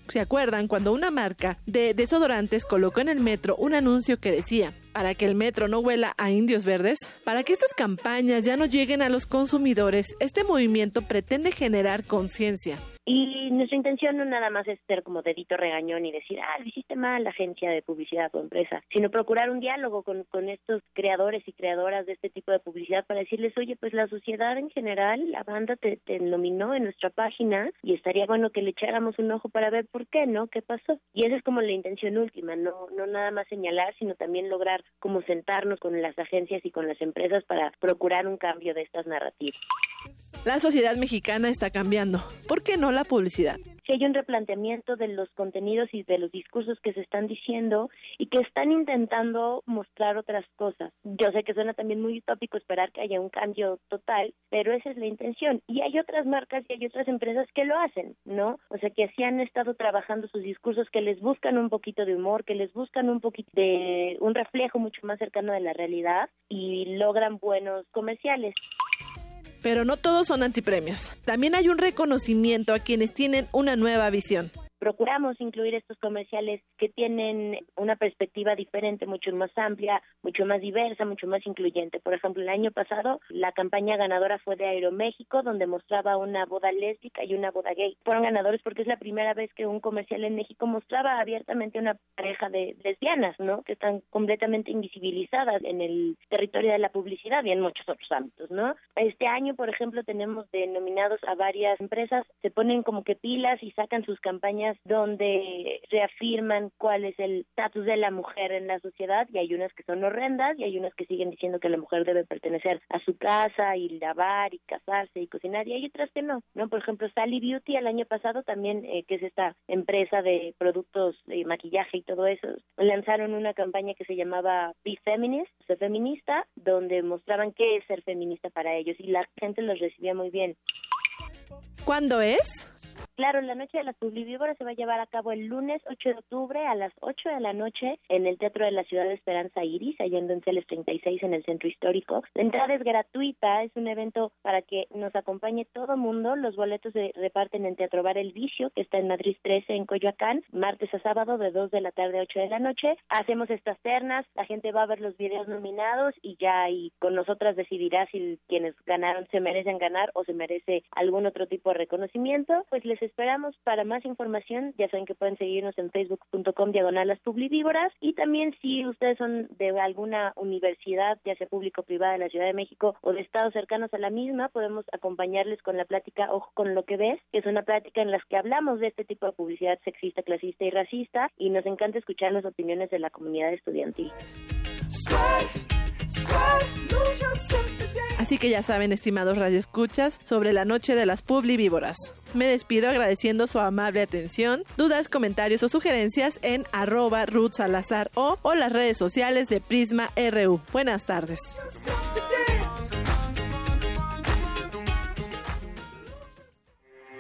¿Se acuerdan cuando una marca de desodorantes colocó en el metro un anuncio que decía, para que el metro no huela a indios verdes? Para que estas campañas ya no lleguen a los consumidores, este movimiento pretende generar conciencia. Y nuestra intención no nada más es ser como dedito regañón y decir, ah, lo hiciste mal la agencia de publicidad o empresa, sino procurar un diálogo con, con estos creadores y creadoras de este tipo de publicidad para decirles, oye, pues la sociedad en general, la banda te, te nominó en nuestra página y estaría bueno que le echáramos un ojo para ver por qué, ¿no? ¿Qué pasó? Y esa es como la intención última, no, no nada más señalar, sino también lograr como sentarnos con las agencias y con las empresas para procurar un cambio de estas narrativas. La sociedad mexicana está cambiando. ¿Por qué no la publicidad? Si hay un replanteamiento de los contenidos y de los discursos que se están diciendo y que están intentando mostrar otras cosas. Yo sé que suena también muy utópico esperar que haya un cambio total, pero esa es la intención. Y hay otras marcas y hay otras empresas que lo hacen, ¿no? O sea, que sí han estado trabajando sus discursos, que les buscan un poquito de humor, que les buscan un poquito de un reflejo mucho más cercano de la realidad y logran buenos comerciales. Pero no todos son antipremios. También hay un reconocimiento a quienes tienen una nueva visión procuramos incluir estos comerciales que tienen una perspectiva diferente, mucho más amplia, mucho más diversa, mucho más incluyente. Por ejemplo, el año pasado la campaña ganadora fue de Aeroméxico, donde mostraba una boda lésbica y una boda gay. Fueron ganadores porque es la primera vez que un comercial en México mostraba abiertamente una pareja de lesbianas, ¿no? Que están completamente invisibilizadas en el territorio de la publicidad y en muchos otros ámbitos, ¿no? Este año, por ejemplo, tenemos denominados a varias empresas, se ponen como que pilas y sacan sus campañas donde reafirman cuál es el estatus de la mujer en la sociedad y hay unas que son horrendas y hay unas que siguen diciendo que la mujer debe pertenecer a su casa y lavar y casarse y cocinar y hay otras que no, ¿no? Por ejemplo, Sally Beauty el año pasado también, eh, que es esta empresa de productos de maquillaje y todo eso, lanzaron una campaña que se llamaba Be Feminist, ser feminista, donde mostraban qué es ser feminista para ellos y la gente los recibía muy bien. ¿Cuándo es? Claro, la Noche de las Publivívoras se va a llevar a cabo el lunes 8 de octubre a las 8 de la noche en el Teatro de la Ciudad de Esperanza Iris, allá en Donceles 36 en el Centro Histórico. La entrada es gratuita, es un evento para que nos acompañe todo mundo. Los boletos se reparten en Teatro Bar El Vicio, que está en Madrid 13 en Coyoacán, martes a sábado de 2 de la tarde a 8 de la noche. Hacemos estas ternas, la gente va a ver los videos nominados y ya y con nosotras decidirá si quienes ganaron se merecen ganar o se merece algún otro tipo de reconocimiento. Pues les esperamos para más información. Ya saben que pueden seguirnos en facebook.com diagonal las publivívoras y también si ustedes son de alguna universidad, ya sea público o privada de la Ciudad de México o de estados cercanos a la misma, podemos acompañarles con la plática Ojo con lo que ves, que es una plática en la que hablamos de este tipo de publicidad sexista, clasista y racista y nos encanta escuchar las opiniones de la comunidad estudiantil. Así que ya saben, estimados radioescuchas, sobre la noche de las publivívoras. Me despido agradeciendo su amable atención. Dudas, comentarios o sugerencias en arroba Ruth Salazar o, o las redes sociales de Prisma RU. Buenas tardes.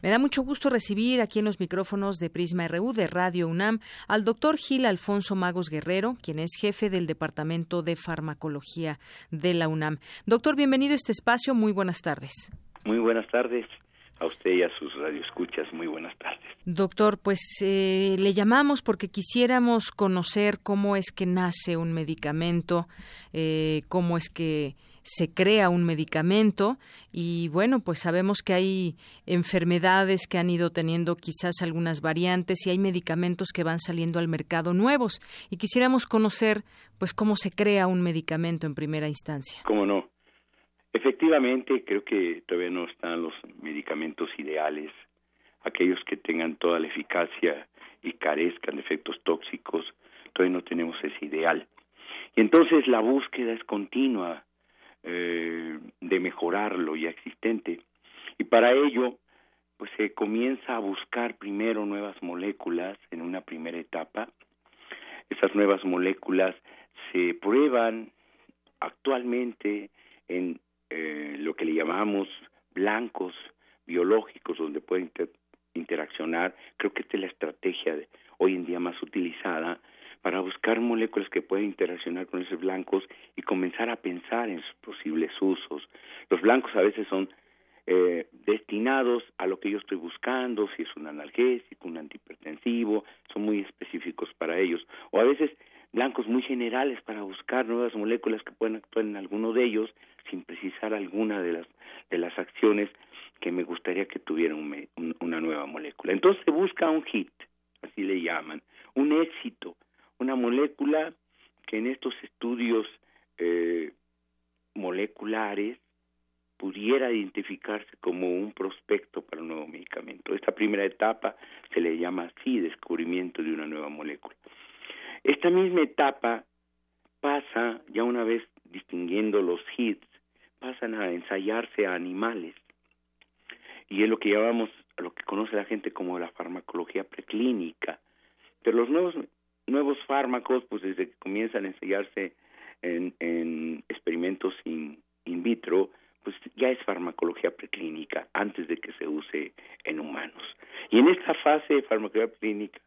Me da mucho gusto recibir aquí en los micrófonos de Prisma RU de Radio UNAM al doctor Gil Alfonso Magos Guerrero, quien es jefe del Departamento de Farmacología de la UNAM. Doctor, bienvenido a este espacio. Muy buenas tardes. Muy buenas tardes a usted y a sus radioescuchas. Muy buenas tardes. Doctor, pues eh, le llamamos porque quisiéramos conocer cómo es que nace un medicamento, eh, cómo es que se crea un medicamento y bueno, pues sabemos que hay enfermedades que han ido teniendo quizás algunas variantes y hay medicamentos que van saliendo al mercado nuevos y quisiéramos conocer pues cómo se crea un medicamento en primera instancia. ¿Cómo no? Efectivamente, creo que todavía no están los medicamentos ideales, aquellos que tengan toda la eficacia y carezcan de efectos tóxicos, todavía no tenemos ese ideal. Y entonces la búsqueda es continua eh, de mejorar lo ya existente. Y para ello, pues se comienza a buscar primero nuevas moléculas en una primera etapa. Esas nuevas moléculas se prueban actualmente en eh, lo que le llamamos blancos biológicos donde pueden interaccionar. Creo que esta es la estrategia hoy en día más utilizada para buscar moléculas que pueden interaccionar con esos blancos y comenzar a pensar en sus posibles usos. Los blancos a veces son eh, destinados a lo que yo estoy buscando, si es un analgésico, un antihipertensivo, son muy específicos para ellos. O a veces blancos muy generales para buscar nuevas moléculas que pueden actuar en alguno de ellos sin precisar alguna de las de las acciones que me gustaría que tuviera una nueva molécula. Entonces se busca un hit, así le llaman, un éxito, una molécula que en estos estudios eh, moleculares pudiera identificarse como un prospecto para un nuevo medicamento. Esta primera etapa se le llama así descubrimiento de una nueva molécula. Esta misma etapa pasa, ya una vez distinguiendo los hits, pasan a ensayarse a animales. Y es lo que llamamos, lo que conoce la gente como la farmacología preclínica. Pero los nuevos, nuevos fármacos, pues desde que comienzan a ensayarse en, en experimentos in, vitro, pues ya es farmacología preclínica antes de que se use en humanos. Y en esta fase de farmacología preclínica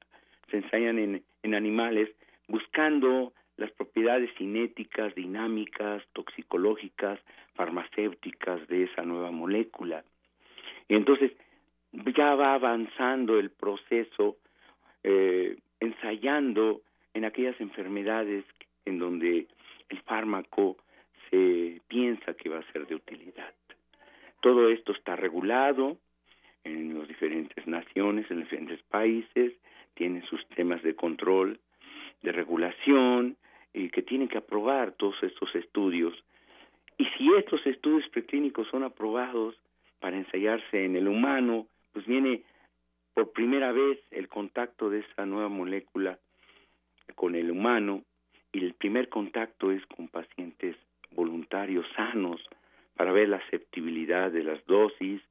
se ensayan en, en animales buscando las propiedades cinéticas, dinámicas, toxicológicas, farmacéuticas de esa nueva molécula. Y entonces ya va avanzando el proceso, eh, ensayando en aquellas enfermedades en donde el fármaco se piensa que va a ser de utilidad. Todo esto está regulado en las diferentes naciones, en los diferentes países, tienen sus temas de control, de regulación, y que tienen que aprobar todos estos estudios. Y si estos estudios preclínicos son aprobados para ensayarse en el humano, pues viene por primera vez el contacto de esa nueva molécula con el humano y el primer contacto es con pacientes voluntarios sanos para ver la aceptabilidad de las dosis,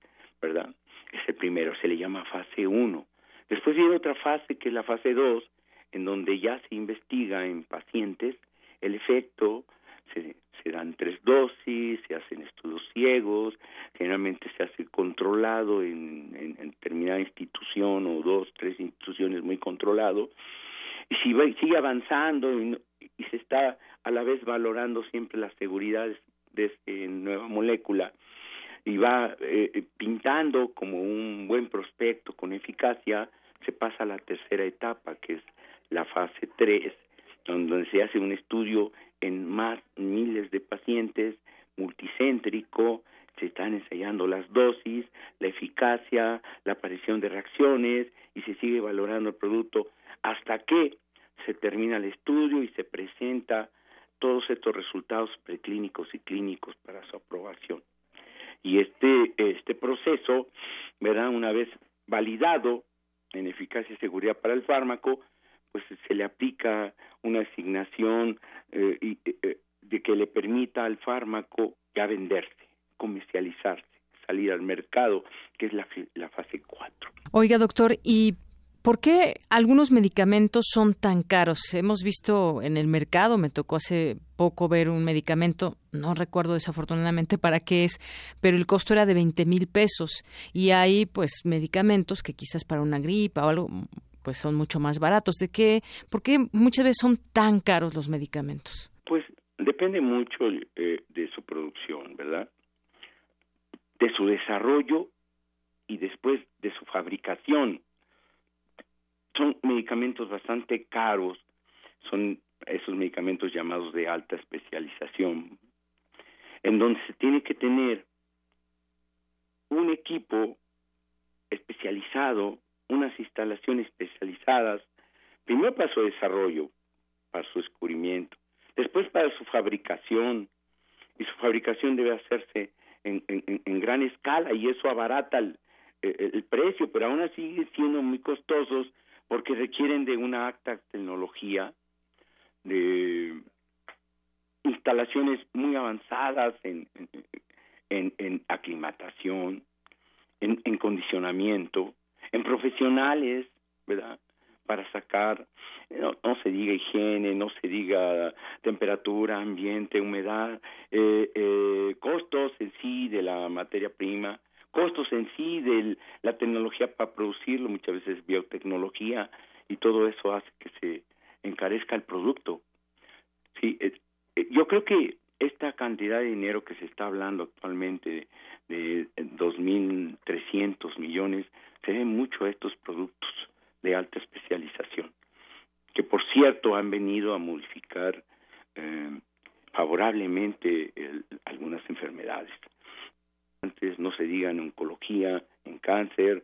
¿verdad? Es el primero, se le llama fase 1. Después viene otra fase que es la fase 2, en donde ya se investiga en pacientes el efecto, se, se dan tres dosis, se hacen estudios ciegos, generalmente se hace controlado en, en, determinada institución o dos, tres instituciones muy controlado, y si va, sigue avanzando y, y, se está a la vez valorando siempre la seguridad de esta nueva molécula y va eh, pintando como un buen prospecto con eficacia, se pasa a la tercera etapa, que es la fase 3, donde se hace un estudio en más miles de pacientes, multicéntrico, se están ensayando las dosis, la eficacia, la aparición de reacciones y se sigue valorando el producto hasta que se termina el estudio y se presenta todos estos resultados preclínicos y clínicos para su aprobación. Y este, este proceso, ¿verdad? Una vez validado en eficacia y seguridad para el fármaco, pues se le aplica una asignación eh, y, eh, de que le permita al fármaco ya venderse, comercializarse, salir al mercado, que es la, la fase 4. Oiga, doctor, ¿y ¿Por qué algunos medicamentos son tan caros? Hemos visto en el mercado, me tocó hace poco ver un medicamento, no recuerdo desafortunadamente para qué es, pero el costo era de 20 mil pesos. Y hay pues medicamentos que quizás para una gripa o algo pues son mucho más baratos. ¿De qué? ¿Por qué muchas veces son tan caros los medicamentos? Pues depende mucho eh, de su producción, ¿verdad? De su desarrollo y después de su fabricación. Son medicamentos bastante caros, son esos medicamentos llamados de alta especialización, en donde se tiene que tener un equipo especializado unas instalaciones especializadas, primero para su desarrollo, para su descubrimiento, después para su fabricación. Y su fabricación debe hacerse en, en, gran escala y eso abarata el, precio, pero aún así sigue siendo muy costosos porque requieren de una alta tecnología, de instalaciones muy avanzadas en, en, aclimatación, en condicionamiento, en profesionales, ¿verdad? Para sacar, no, se diga higiene, no se diga temperatura, ambiente, humedad, eh, eh, costos en sí de la materia prima, costos en sí de la tecnología para producirlo, muchas veces biotecnología, y todo eso hace que se encarezca el producto. Sí, eh, yo creo que esta cantidad de dinero que se está hablando actualmente de, de 2.300 millones se ve mucho a estos productos de alta especialización, que por cierto han venido a modificar eh, favorablemente algunas enfermedades. Antes no se diga en oncología, en cáncer,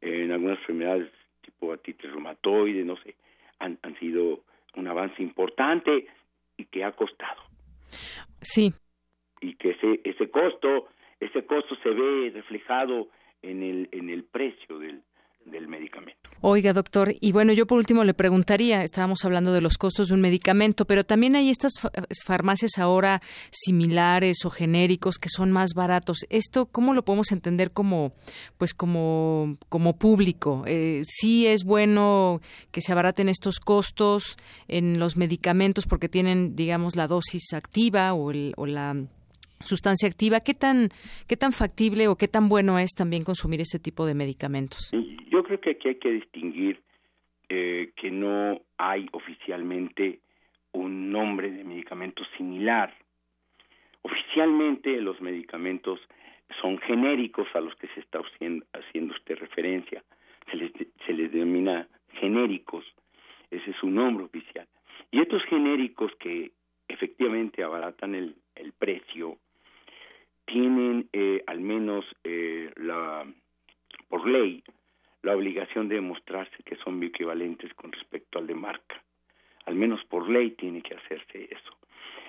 en algunas enfermedades tipo artritis reumatoide, no sé, han, han sido un avance importante y que ha costado. Sí. Y que ese, ese costo, ese costo se ve reflejado en el, en el precio del, del medicamento. Oiga, doctor, y bueno, yo por último le preguntaría, estábamos hablando de los costos de un medicamento, pero también hay estas farmacias ahora similares o genéricos que son más baratos. ¿Esto cómo lo podemos entender como, pues como, como público? Eh, sí es bueno que se abaraten estos costos en los medicamentos porque tienen, digamos, la dosis activa o, el, o la sustancia activa, ¿qué tan, qué tan factible o qué tan bueno es también consumir ese tipo de medicamentos? Yo creo que aquí hay que distinguir eh, que no hay oficialmente un nombre de medicamento similar. Oficialmente los medicamentos son genéricos a los que se está haciendo usted referencia. Se les, se les denomina genéricos. Ese es su nombre oficial. Y estos genéricos que efectivamente abaratan el, el precio, tienen eh, al menos eh, la por ley la obligación de demostrarse que son bioequivalentes con respecto al de marca. Al menos por ley tiene que hacerse eso.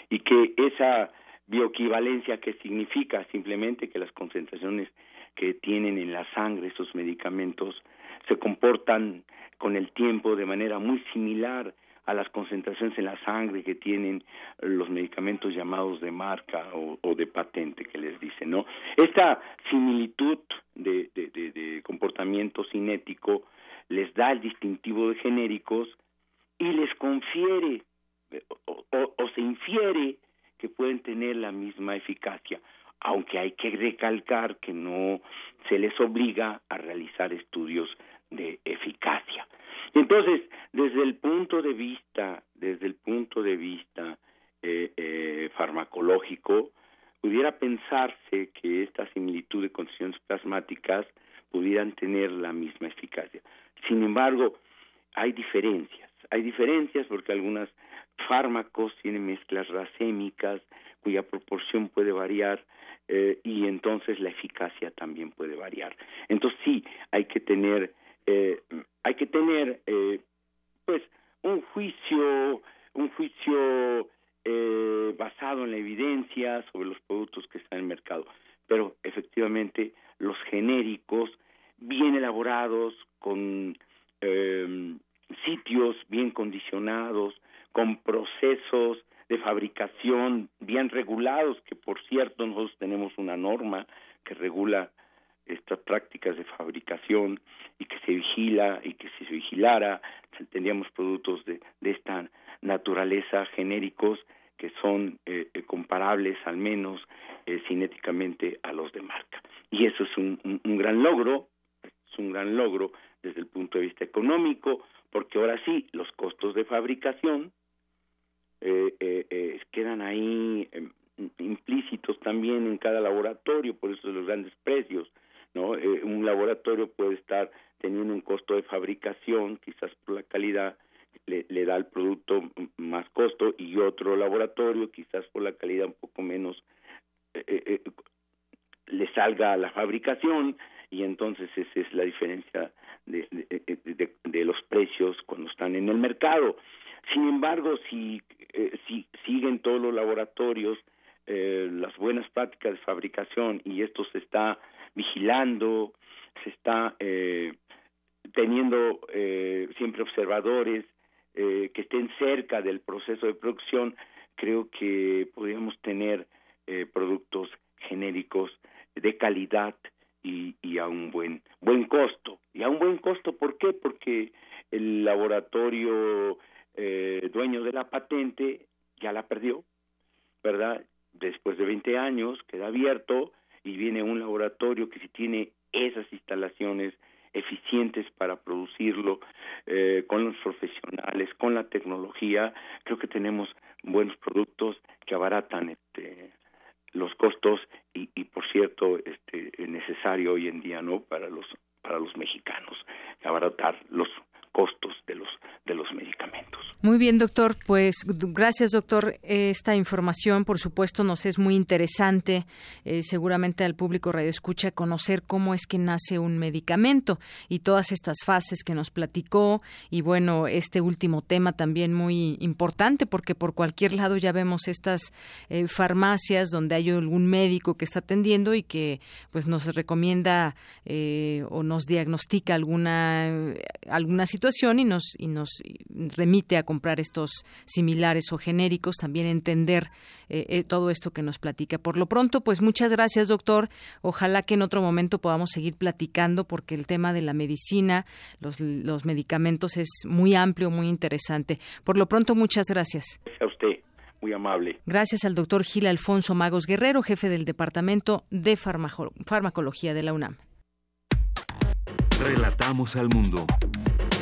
Y que esa bioequivalencia que significa simplemente que las concentraciones que tienen en la sangre esos medicamentos se comportan con el tiempo de manera muy similar a las concentraciones en la sangre que tienen los medicamentos llamados de marca o, de patente que les dicen, ¿no? Esta similitud de, de, comportamiento cinético les da el distintivo de genéricos y les confiere o, o se infiere que pueden tener la misma eficacia, aunque hay que recalcar que no se les obliga a realizar estudios de eficacia. Entonces, desde el punto de vista, desde el punto de vista eh, eh, farmacológico, pudiera pensarse que esta similitud de condiciones plasmáticas pudieran tener la misma eficacia. Sin embargo, hay diferencias. Hay diferencias porque algunos fármacos tienen mezclas racémicas cuya proporción puede variar eh, y entonces la eficacia también puede variar. Entonces sí, hay que tener eh, hay que tener eh, pues un juicio un juicio eh, basado en la evidencia sobre los productos que están en el mercado. Pero efectivamente los genéricos bien elaborados con eh, sitios bien condicionados con procesos de fabricación bien regulados que por cierto nosotros tenemos una norma que regula estas prácticas de fabricación y que se vigila y que si se vigilara tendríamos productos de, de esta naturaleza genéricos que son eh, eh, comparables al menos eh, cinéticamente a los de marca. Y eso es un, un, gran logro, es un gran logro desde el punto de vista económico, porque ahora sí los costos de fabricación quedan ahí em, implícitos también en cada laboratorio, por eso los grandes precios ¿no? Eh, un laboratorio puede estar teniendo un costo de fabricación, quizás por la calidad, le, le, da al producto más costo y otro laboratorio, quizás por la calidad un poco menos, eh, eh, le salga a la fabricación y entonces esa es la diferencia de, de, de, los precios cuando están en el mercado. Sin embargo, si, si siguen todos los laboratorios eh, las buenas prácticas de fabricación y esto se está vigilando, se está eh, teniendo eh, siempre observadores que estén cerca del proceso de producción, creo que podríamos tener productos genéricos de calidad y, y, a un buen buen costo y a un buen costo ¿por qué? porque el laboratorio dueño de la patente ya la perdió verdad después de 20 años queda abierto y viene un laboratorio que si tiene esas instalaciones eficientes para producirlo eh, con los profesionales, con la tecnología, creo que tenemos buenos productos que abaratan este, los costos y, y por cierto este necesario hoy en día no para los para los mexicanos abaratar los costos de los de los medicamentos. Muy bien, doctor. Pues gracias, doctor. Esta información, por supuesto, nos es muy interesante. Eh, seguramente al público radio escucha conocer cómo es que nace un medicamento y todas estas fases que nos platicó. Y bueno, este último tema también muy importante porque por cualquier lado ya vemos estas eh, farmacias donde hay algún médico que está atendiendo y que pues nos recomienda eh, o nos diagnostica alguna alguna situación y nos y nos remite a comprar estos similares o genéricos, también entender eh, eh, todo esto que nos platica. Por lo pronto, pues muchas gracias, doctor. Ojalá que en otro momento podamos seguir platicando porque el tema de la medicina, los, los medicamentos es muy amplio, muy interesante. Por lo pronto, muchas gracias. A usted. Muy amable. Gracias al doctor Gil Alfonso Magos Guerrero, jefe del Departamento de Farmacología de la UNAM. Relatamos al mundo.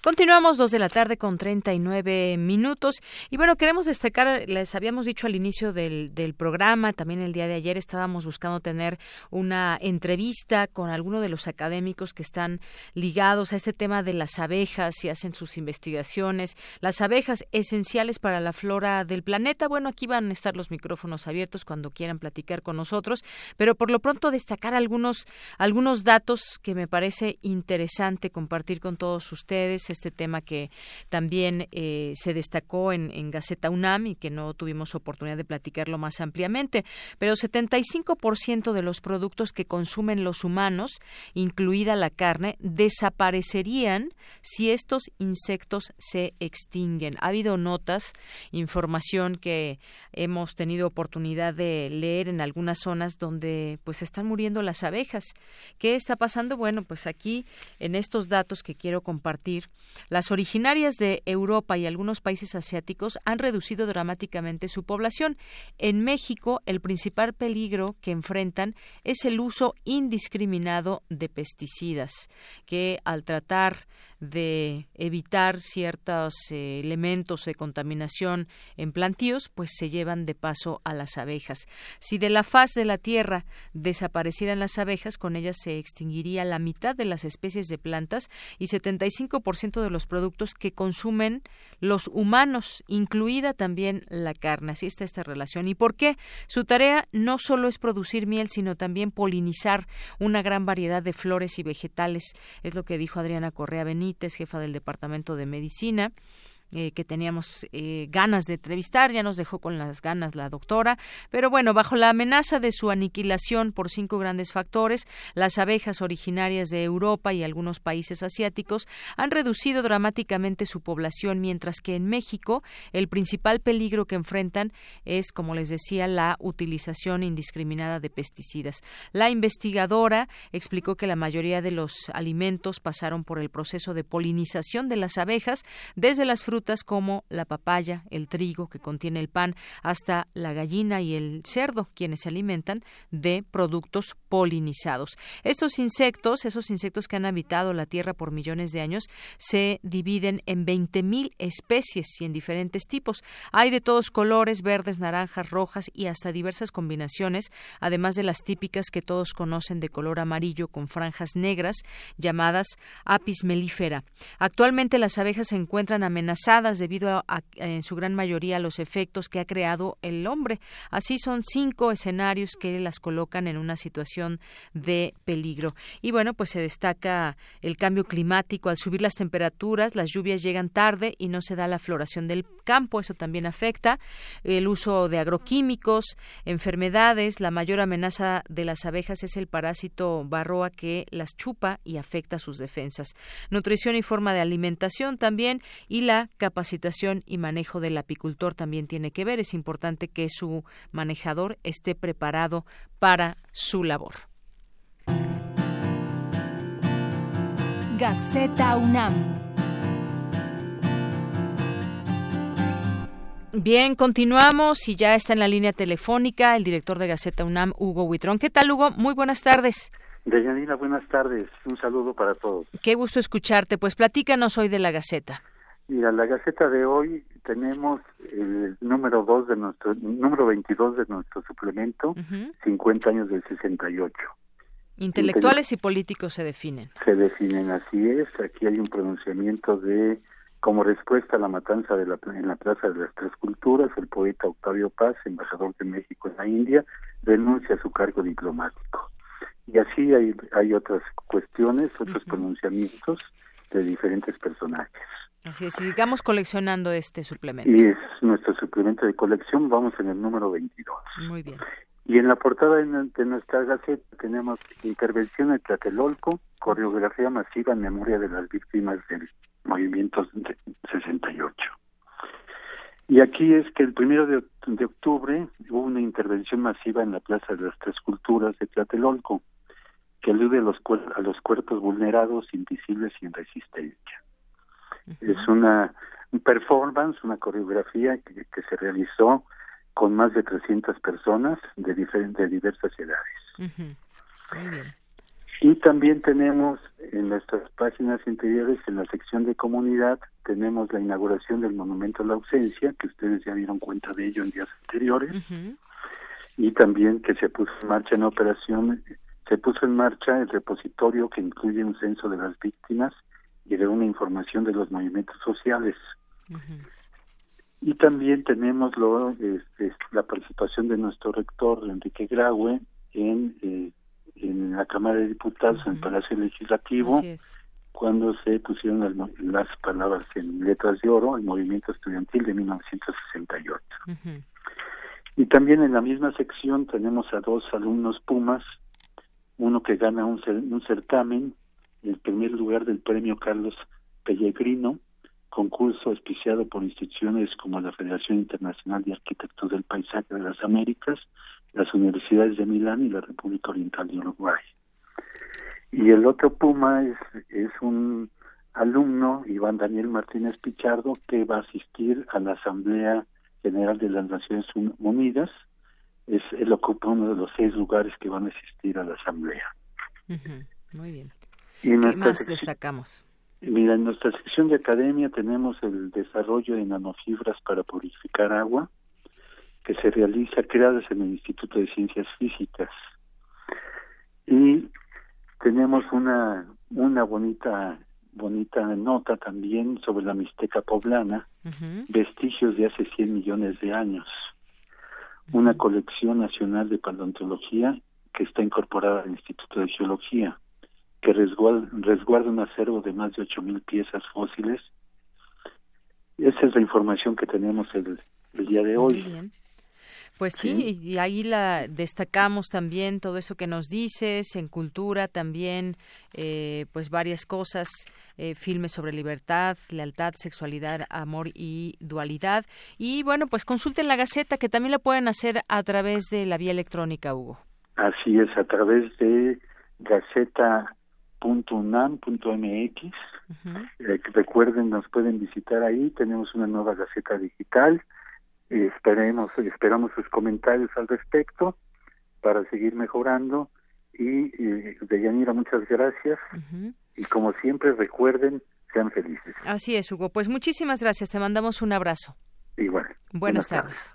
Continuamos dos de la tarde con 39 minutos. Y bueno, queremos destacar, les habíamos dicho al inicio del, del programa, también el día de ayer estábamos buscando tener una entrevista con alguno de los académicos que están ligados a este tema de las abejas y hacen sus investigaciones. Las abejas esenciales para la flora del planeta. Bueno, aquí van a estar los micrófonos abiertos cuando quieran platicar con nosotros, pero por lo pronto destacar algunos, algunos datos que me parece interesante compartir con todos ustedes este tema que también eh, se destacó en, en, Gaceta UNAM y que no tuvimos oportunidad de platicarlo más ampliamente. Pero 75% de los productos que consumen los humanos, incluida la carne, desaparecerían si estos insectos se extinguen. Ha habido notas, información que hemos tenido oportunidad de leer en algunas zonas donde pues están muriendo las abejas. ¿Qué está pasando? Bueno, pues aquí en estos datos que quiero compartir las originarias de Europa y algunos países asiáticos han reducido dramáticamente su población. En México, el principal peligro que enfrentan es el uso indiscriminado de pesticidas, que al tratar de evitar ciertos eh, elementos de contaminación en plantíos, pues se llevan de paso a las abejas. Si de la faz de la tierra desaparecieran las abejas, con ellas se extinguiría la mitad de las especies de plantas y 75% de los productos que consumen los humanos, incluida también la carne. Así está esta relación. ¿Y por qué? Su tarea no solo es producir miel, sino también polinizar una gran variedad de flores y vegetales. Es lo que dijo Adriana Correa Benítez jefa del Departamento de Medicina. Eh, que teníamos eh, ganas de entrevistar, ya nos dejó con las ganas la doctora, pero bueno, bajo la amenaza de su aniquilación por cinco grandes factores, las abejas originarias de Europa y algunos países asiáticos han reducido dramáticamente su población, mientras que en México el principal peligro que enfrentan es, como les decía, la utilización indiscriminada de pesticidas. La investigadora explicó que la mayoría de los alimentos pasaron por el proceso de polinización de las abejas desde las frutas como la papaya, el trigo que contiene el pan, hasta la gallina y el cerdo, quienes se alimentan de productos polinizados. Estos insectos, esos insectos que han habitado la Tierra por millones de años, se dividen en 20.000 especies y en diferentes tipos. Hay de todos colores, verdes, naranjas, rojas y hasta diversas combinaciones, además de las típicas que todos conocen de color amarillo con franjas negras, llamadas apis mellifera. Actualmente las abejas se encuentran amenazadas debido a, en su gran mayoría a los efectos que ha creado el hombre. Así son cinco escenarios que las colocan en una situación de peligro. Y bueno, pues se destaca el cambio climático. Al subir las temperaturas, las lluvias llegan tarde y no se da la floración del campo. Eso también afecta. El uso de agroquímicos, enfermedades. La mayor amenaza de las abejas es el parásito barroa que las chupa y afecta sus defensas. Nutrición y forma de alimentación también y la capacitación y manejo del apicultor también tiene que ver. Es importante que su manejador esté preparado para su labor. Gaceta UNAM. Bien, continuamos y ya está en la línea telefónica el director de Gaceta UNAM, Hugo Huitrón. ¿Qué tal, Hugo? Muy buenas tardes. Deyanira, buenas tardes. Un saludo para todos. Qué gusto escucharte. Pues platícanos hoy de la Gaceta. Mira, la Gaceta de hoy tenemos el número dos de nuestro número 22 de nuestro suplemento, 50 años del 68. Intelectuales y políticos se definen. Se definen, así es. Aquí hay un pronunciamiento de como respuesta a la matanza de la, en la Plaza de las Tres Culturas, el poeta Octavio Paz, embajador de México en la India, denuncia su cargo diplomático. Y así hay, hay otras cuestiones, otros pronunciamientos de diferentes personajes. Así es, sigamos coleccionando este suplemento. Y es nuestro suplemento de colección, vamos en el número 22. Muy bien. Y en la portada de, nuestra gaceta tenemos intervención en Tlatelolco, coreografía masiva en memoria de las víctimas del movimiento 68. Y aquí es que el primero de, octubre hubo una intervención masiva en la Plaza de las Tres Culturas de Tlatelolco, que alude a los, a los cuerpos vulnerados, invisibles y en resistencia. Es una performance, una coreografía que, se realizó con más de 300 personas de, de diversas edades. Muy bien. Y también tenemos en nuestras páginas interiores, en la sección de comunidad, tenemos la inauguración del Monumento a la Ausencia, que ustedes ya dieron cuenta de ello en días anteriores, y también que se puso en marcha en operación, se puso en marcha el repositorio que incluye un censo de las víctimas y de una información de los movimientos sociales. Y también tenemos lo, este, la participación de nuestro rector, Enrique Graue, en, eh, en la Cámara de Diputados, en el Palacio Legislativo, cuando se pusieron las, palabras en letras de oro, el movimiento estudiantil de 1968. Y también en la misma sección tenemos a dos alumnos Pumas, uno que gana un, un certamen el primer lugar del premio Carlos Pellegrino, concurso auspiciado por instituciones como la Federación Internacional de Arquitectos del Paisaje de las Américas, las universidades de Milán y la República Oriental de Uruguay. Y el otro Puma es, es un alumno, Iván Daniel Martínez Pichardo, que va a asistir a la Asamblea General de las Naciones Unidas. Es, él ocupa uno de los seis lugares que van a asistir a la Asamblea. Muy bien. ¿Qué más destacamos? Mira, en nuestra sección de academia tenemos el desarrollo de nanofibras para purificar agua, que se realiza creadas en el Instituto de Ciencias Físicas. Y tenemos una, una bonita bonita nota también sobre la Mixteca poblana, vestigios de hace 100 millones de años. Una colección nacional de paleontología que está incorporada al Instituto de Geología que resguarda, un acervo de más de 8.000 piezas fósiles. Esa es la información que tenemos el, día de hoy. Pues sí, y ahí la destacamos también todo eso que nos dices, en cultura también, eh, pues varias cosas, eh, filmes sobre libertad, lealtad, sexualidad, amor y dualidad. Y bueno, pues consulten la Gaceta, que también la pueden hacer a través de la vía electrónica, Hugo. Así es, a través de Gaceta .unam.mx. Eh, recuerden, nos pueden visitar ahí. Tenemos una nueva gaceta digital. esperemos, esperamos sus comentarios al respecto para seguir mejorando. Y de Deyanira, muchas gracias. Y como siempre, recuerden, sean felices. Así es, Hugo. Pues muchísimas gracias. Te mandamos un abrazo. Igual. Buenas, tardes.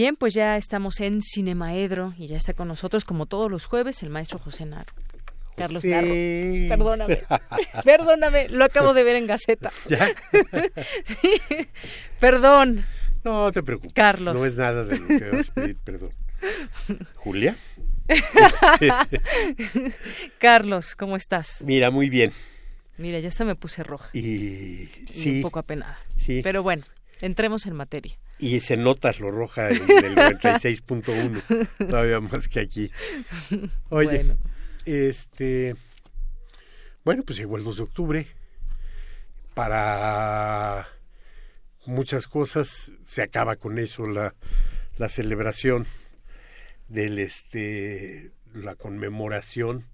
Bien, pues ya estamos en Cinemaedro y ya está con nosotros, como todos los jueves, el maestro José Narro. Carlos Narro. Perdóname. Perdóname, lo acabo de ver en Gaceta. ¿Ya? sí. Perdón. No te preocupes. Carlos. No es nada de lo que vas a pedir perdón. Julia. Este, Carlos, ¿cómo estás? Mira, muy bien. Mira, ya hasta me puse roja. Y, Y sí. un poco apenada. Sí. Pero bueno, entremos en materia. Y se nota lo roja en el 96.1, todavía más que aquí. Oye, Bueno. este, bueno, pues llegó el 2 de octubre. Para muchas cosas se acaba con eso la, la celebración del este la conmemoración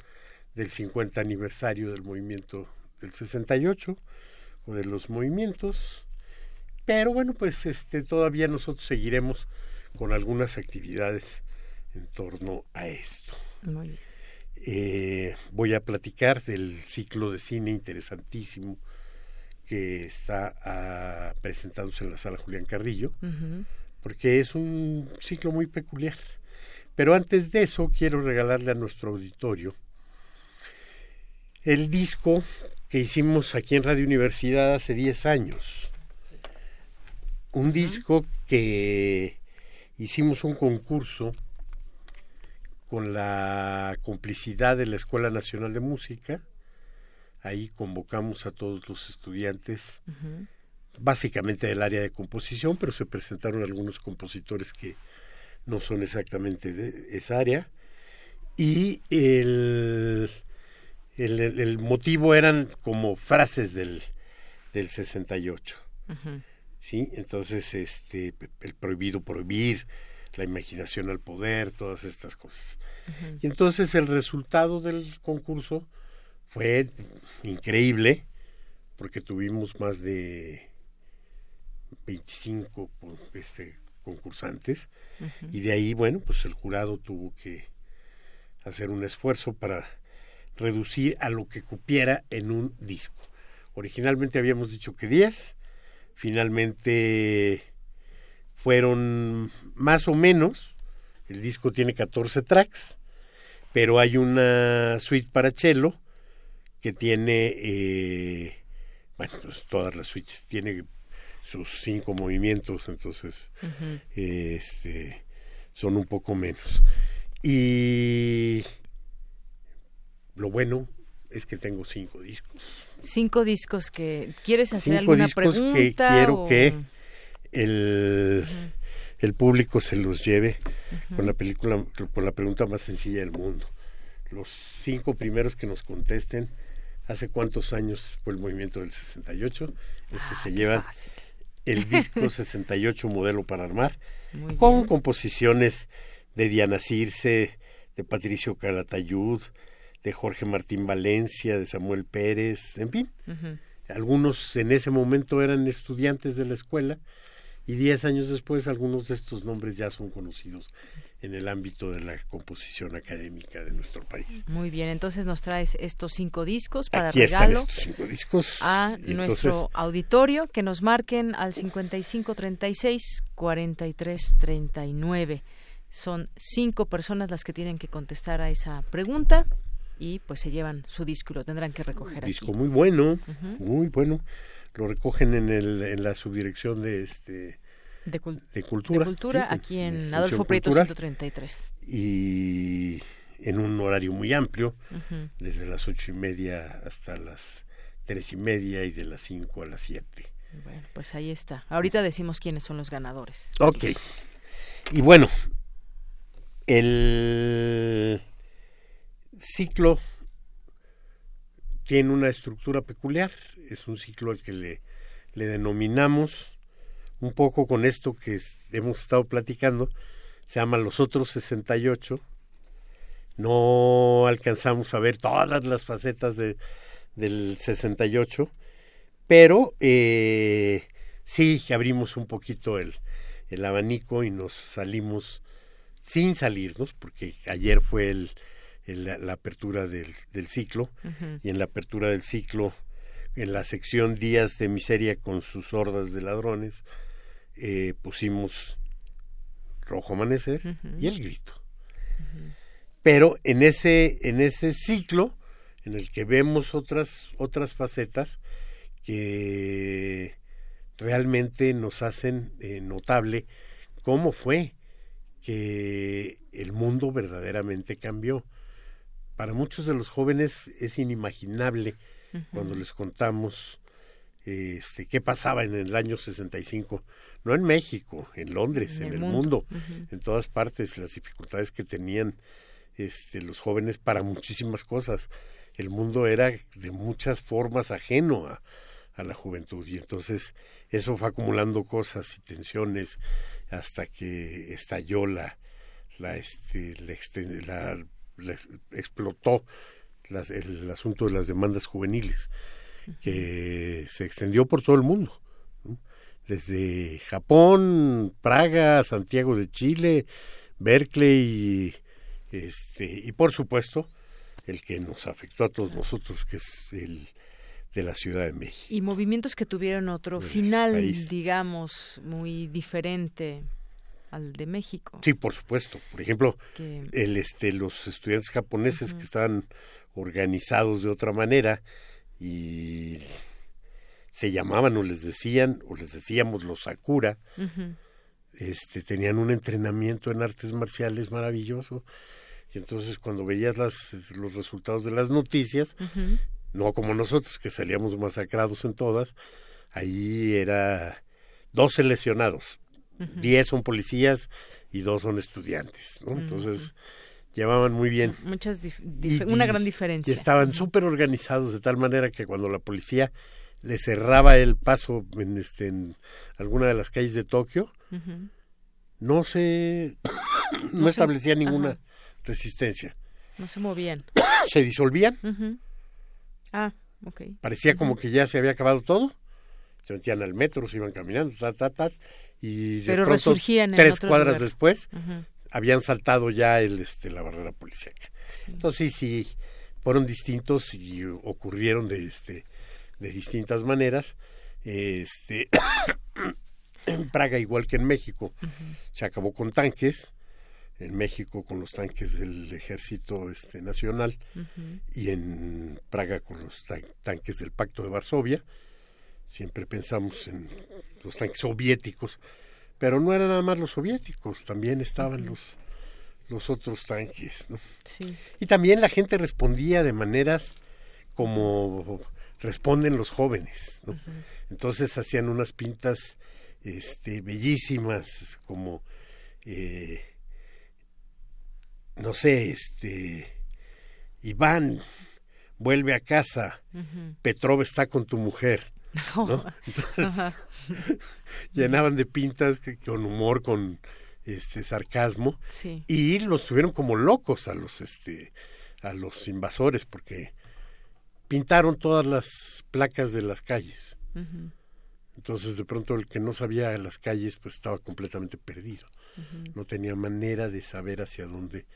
del 50 aniversario del movimiento del 68 o de los movimientos pero bueno pues este todavía nosotros seguiremos con algunas actividades en torno a esto Muy bien. Eh, voy a platicar del ciclo de cine interesantísimo que está ah, presentándose en la sala Julián Carrillo porque es un ciclo muy peculiar. Pero antes de eso, quiero regalarle a nuestro auditorio el disco que hicimos aquí en Radio Universidad hace 10 años. Un disco que hicimos un concurso con la complicidad de la Escuela Nacional de Música. Ahí convocamos a todos los estudiantes básicamente del área de composición, pero se presentaron algunos compositores que no son exactamente de esa área. Y el, el, motivo eran como frases del, del 68. Ujú. ¿Sí? Entonces, este, el prohibido prohibir, la imaginación al poder, todas estas cosas. Y entonces el resultado del concurso fue increíble, porque tuvimos más de 25 pues, este, concursantes, y de ahí, bueno, pues el jurado tuvo que hacer un esfuerzo para reducir a lo que cupiera en un disco. Originalmente habíamos dicho que 10, finalmente fueron más o menos, el disco tiene 14 tracks, pero hay una suite para cello que tiene, eh, bueno, pues todas las suites, tiene sus cinco movimientos, entonces eh, este, son un poco menos. Y lo bueno es que tengo cinco discos. Cinco discos que quieres hacer Cinco alguna discos pregunta que quiero o- que el, el público se los lleve con la película, con la pregunta más sencilla del mundo. Los cinco primeros que nos contesten, ¿hace cuántos años fue el movimiento del 68? Eso Ah, se llevan el disco 68 modelo para armar, Muy con bien. composiciones de Diana Circe, de Patricio Calatayud, de Jorge Martín Valencia, de Samuel Pérez, en fin. Algunos en ese momento eran estudiantes de la escuela y diez años después algunos de estos nombres ya son conocidos en el ámbito de la composición académica de nuestro país. Muy bien, entonces nos traes estos cinco discos para Aquí están regalo estos cinco discos. a y nuestro entonces- auditorio que nos marquen al 5536 4339. Son cinco personas las que tienen que contestar a esa pregunta y pues se llevan su disco y lo tendrán que recoger aquí. disco muy bueno, muy bueno. Lo recogen en, el, en la subdirección de este De, cul- de cultura, de cultura sí, aquí en Adolfo Prieto Cultural. 133. y en un horario muy amplio, desde las ocho y media hasta las tres y media y de las cinco a las siete. Bueno, pues ahí está. Ahorita decimos quiénes son los ganadores. Ok. Y bueno, el ciclo tiene una estructura peculiar. Es un ciclo al que le, denominamos un poco con esto que hemos estado platicando. Se llama Los Otros 68. No alcanzamos a ver todas las facetas de, del 68, pero eh, sí abrimos un poquito el, el abanico y nos salimos sin salirnos, porque ayer fue el, la, apertura del, del ciclo, y en la apertura del ciclo, en la sección Días de Miseria con sus hordas de ladrones, eh, pusimos Rojo Amanecer y El Grito. Pero en ese, en ese ciclo, en el que vemos otras, otras facetas que realmente nos hacen eh, notable cómo fue que el mundo verdaderamente cambió. Para muchos de los jóvenes es inimaginable cuando les contamos este, qué pasaba en el año 65, no en México, en Londres, en, el, mundo, en todas partes, las dificultades que tenían este, los jóvenes para muchísimas cosas. El mundo era de muchas formas ajeno a, a la juventud y entonces eso fue acumulando cosas y tensiones hasta que estalló la la este la, explotó el asunto de las demandas juveniles que se extendió por todo el mundo desde Japón Praga Santiago de Chile Berkeley y, este y por supuesto el que nos afectó a todos nosotros que es el de la Ciudad de México. Y movimientos que tuvieron otro final, digamos, muy diferente al de México. Sí, por supuesto. Por ejemplo, el, este, los estudiantes japoneses que estaban organizados de otra manera y se llamaban o les decían o les decíamos los Sakura, este, tenían un entrenamiento en artes marciales maravilloso. Y entonces cuando veías las, los resultados de las noticias, no como nosotros que salíamos masacrados en todas, ahí era 12 lesionados, 10 son policías y dos son estudiantes, ¿no? Entonces llevaban muy bien. Muchas una gran diferencia. Y estaban súper organizados de tal manera que cuando la policía le cerraba el paso en, este, en alguna de las calles de Tokio, no se no, establecía ninguna resistencia. No se movían. se disolvían Ah, ok. Parecía como que ya se había acabado todo. Se metían al metro, se iban caminando, ta, ta, ta, y de Pero pronto, resurgían tres cuadras después, habían saltado ya el, este, la barrera policíaca. Entonces sí, sí, fueron distintos y ocurrieron de, este, de distintas maneras. Este, en Praga, igual que en México, se acabó con tanques, en México con los tanques del ejército este, nacional y en Praga con los tanques del Pacto de Varsovia. Siempre pensamos en los tanques soviéticos, pero no eran nada más los soviéticos, también estaban los, los otros tanques. ¿no? Y también la gente respondía de maneras como responden los jóvenes. ¿no? Entonces hacían unas pintas este, bellísimas como... Eh, no sé, este, Iván, vuelve a casa, Petrov está con tu mujer. ¿No? Entonces, llenaban de pintas con humor, con este sarcasmo, y los tuvieron como locos a los este a los invasores porque pintaron todas las placas de las calles. Entonces de pronto el que no sabía las calles pues estaba completamente perdido. No tenía manera de saber hacia dónde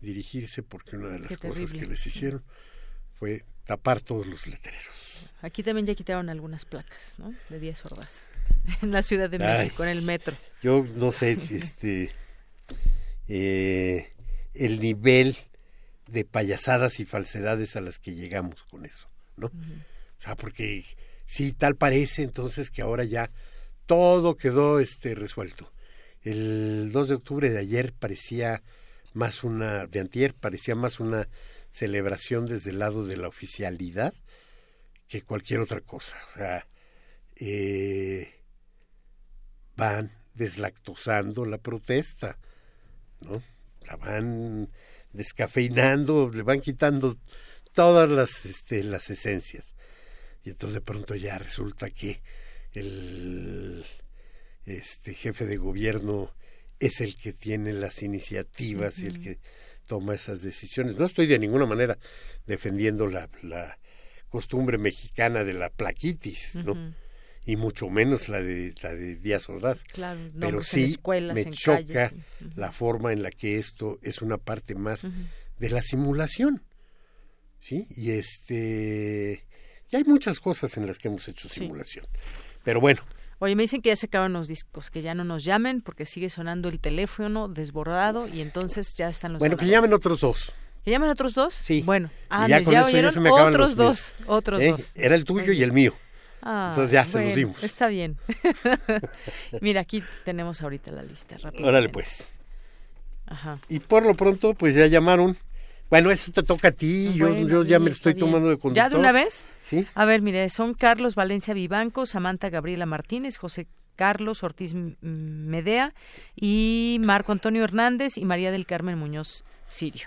dirigirse porque una de las cosas que les hicieron fue tapar todos los letreros. Aquí también ya quitaron algunas placas, ¿no? De 10 horas en la Ciudad de México, en el metro. Yo no sé, este, eh, el nivel de payasadas y falsedades a las que llegamos con eso, ¿no? O sea, porque si tal parece entonces que ahora ya todo quedó este resuelto. El 2 de octubre de ayer parecía más una, de antier, parecía más una celebración desde el lado de la oficialidad que cualquier otra cosa. O sea, eh, van deslactosando la protesta, ¿no? La van descafeinando, le van quitando todas las, este, las esencias. Y entonces de pronto ya resulta que el este jefe de gobierno es el que tiene las iniciativas y el que toma esas decisiones. No estoy de ninguna manera defendiendo la, la costumbre mexicana de la plaquitis, ¿no? y mucho menos la de la de Díaz Ordaz. Claro, pero sí me choca la forma en la que esto es una parte más de la simulación. ¿Sí? Y este y hay muchas cosas en las que hemos hecho simulación. Pero bueno, Oye, me dicen que ya se acaban los discos, que ya no nos llamen porque sigue sonando el teléfono desbordado y entonces ya están los Bueno, que llamen otros dos. ¿Que llamen otros dos? Sí. Bueno, ah, ya, ya oyeron otros dos, otros ¿Eh? dos. Era el tuyo y el mío. Ah, entonces ya se los dimos. Está bien. Mira, aquí tenemos ahorita la lista. Órale pues. Ajá. Y por lo pronto, pues ya llamaron bueno, eso te toca a ti, yo, ya me estoy tomando de conductor. ¿Ya de una vez? Sí. A ver, mire, son Carlos Valencia Vivanco, Samantha Gabriela Martínez, José Carlos Ortiz Medea y Marco Antonio Hernández y María del Carmen Muñoz Sirio.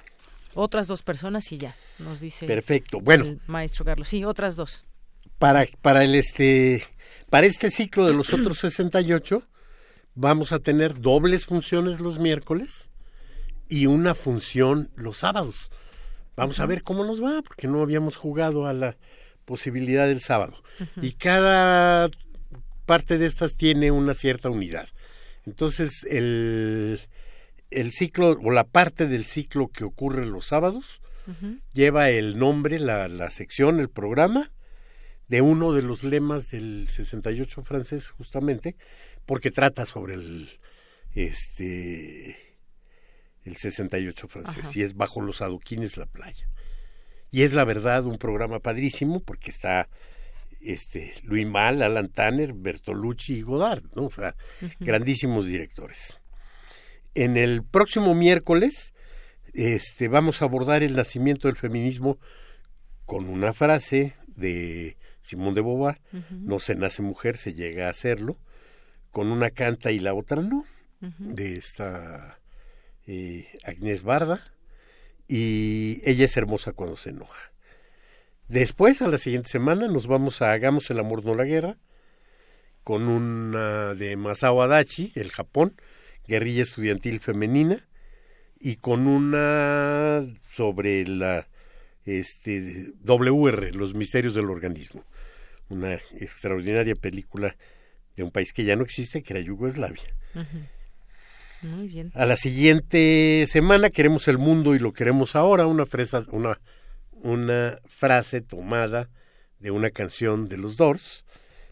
Otras dos personas y ya, nos dice Perfecto. Bueno, el maestro Carlos. Sí, otras dos. Para, para, el este, para este ciclo de los otros 68 vamos a tener dobles funciones los miércoles y una función los sábados. Vamos a ver cómo nos va, porque no habíamos jugado a la posibilidad del sábado. Y cada parte de estas tiene una cierta unidad. Entonces, el, el ciclo o la parte del ciclo que ocurre los sábados lleva el nombre, la, la sección, el programa de uno de los lemas del 68 francés, justamente, porque trata sobre el este el 68 francés, y es bajo los adoquines la playa. Y es la verdad un programa padrísimo porque está este Louis Mal, Alan Tanner, Bertolucci y Godard, ¿no? O sea, grandísimos directores. En el próximo miércoles este vamos a abordar el nacimiento del feminismo con una frase de Simón de Beauvoir, no se nace mujer, se llega a hacerlo, con una canta y la otra no, de esta eh, Agnés Barda, y ella es hermosa cuando se enoja. Después, a la siguiente semana, nos vamos a Hagamos el amor no la guerra, con una de Masao Adachi, del Japón, guerrilla estudiantil femenina, y con una sobre la este WR, los misterios del organismo, una extraordinaria película de un país que ya no existe, que era Yugoslavia. Muy bien. A la siguiente semana queremos el mundo y lo queremos ahora, una, fresa, una, una frase tomada de una canción de los Doors,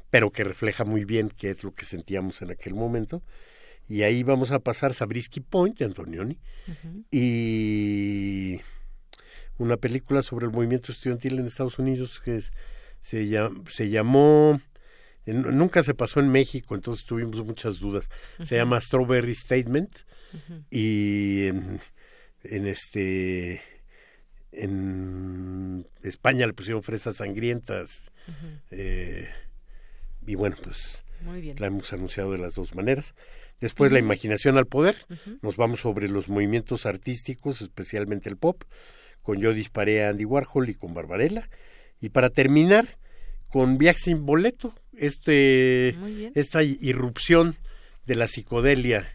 pero que refleja muy bien qué es lo que sentíamos en aquel momento. Y ahí vamos a pasar Sabrisky Point de Antonioni y una película sobre el movimiento estudiantil en Estados Unidos que se, se llamó nunca se pasó en México, entonces tuvimos muchas dudas. Se llama Strawberry Statement y en, este en España le pusieron fresas sangrientas eh, y bueno pues la hemos anunciado de las dos maneras. Después la imaginación al poder, nos vamos sobre los movimientos artísticos, especialmente el pop, con Yo disparé a Andy Warhol y con Barbarella. Y para terminar, con Viaje sin boleto, este, esta irrupción de la psicodelia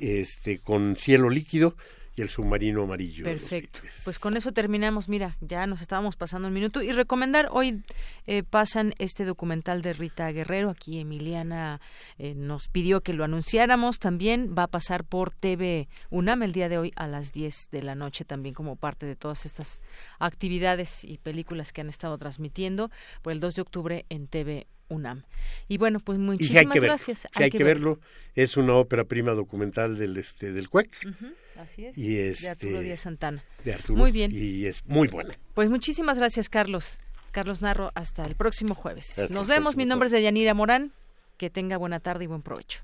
este, con cielo líquido y el submarino amarillo. Perfecto. Pues con eso terminamos. Mira, ya nos estábamos pasando un minuto. Y recomendar, hoy eh, pasan este documental de Rita Guerrero. Aquí Emiliana eh, nos pidió que lo anunciáramos. También va a pasar por TV UNAM el día de hoy a las 10 de la noche, también como parte de todas estas actividades y películas que han estado transmitiendo por el 2 de octubre en TV UNAM. Y bueno, pues muchísimas gracias. hay, que, verlo. Es una ópera prima documental del este del CUEC. Así es. Y de Arturo este, Díaz Santana. De Arturo. Muy bien. Y es muy buena. Pues muchísimas gracias, Carlos. Carlos Narro, hasta el próximo jueves. Nos vemos. Mi nombre es Deyanira Morán. Que tenga buena tarde y buen provecho.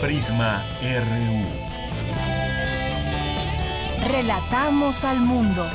Prisma RU. Relatamos al mundo.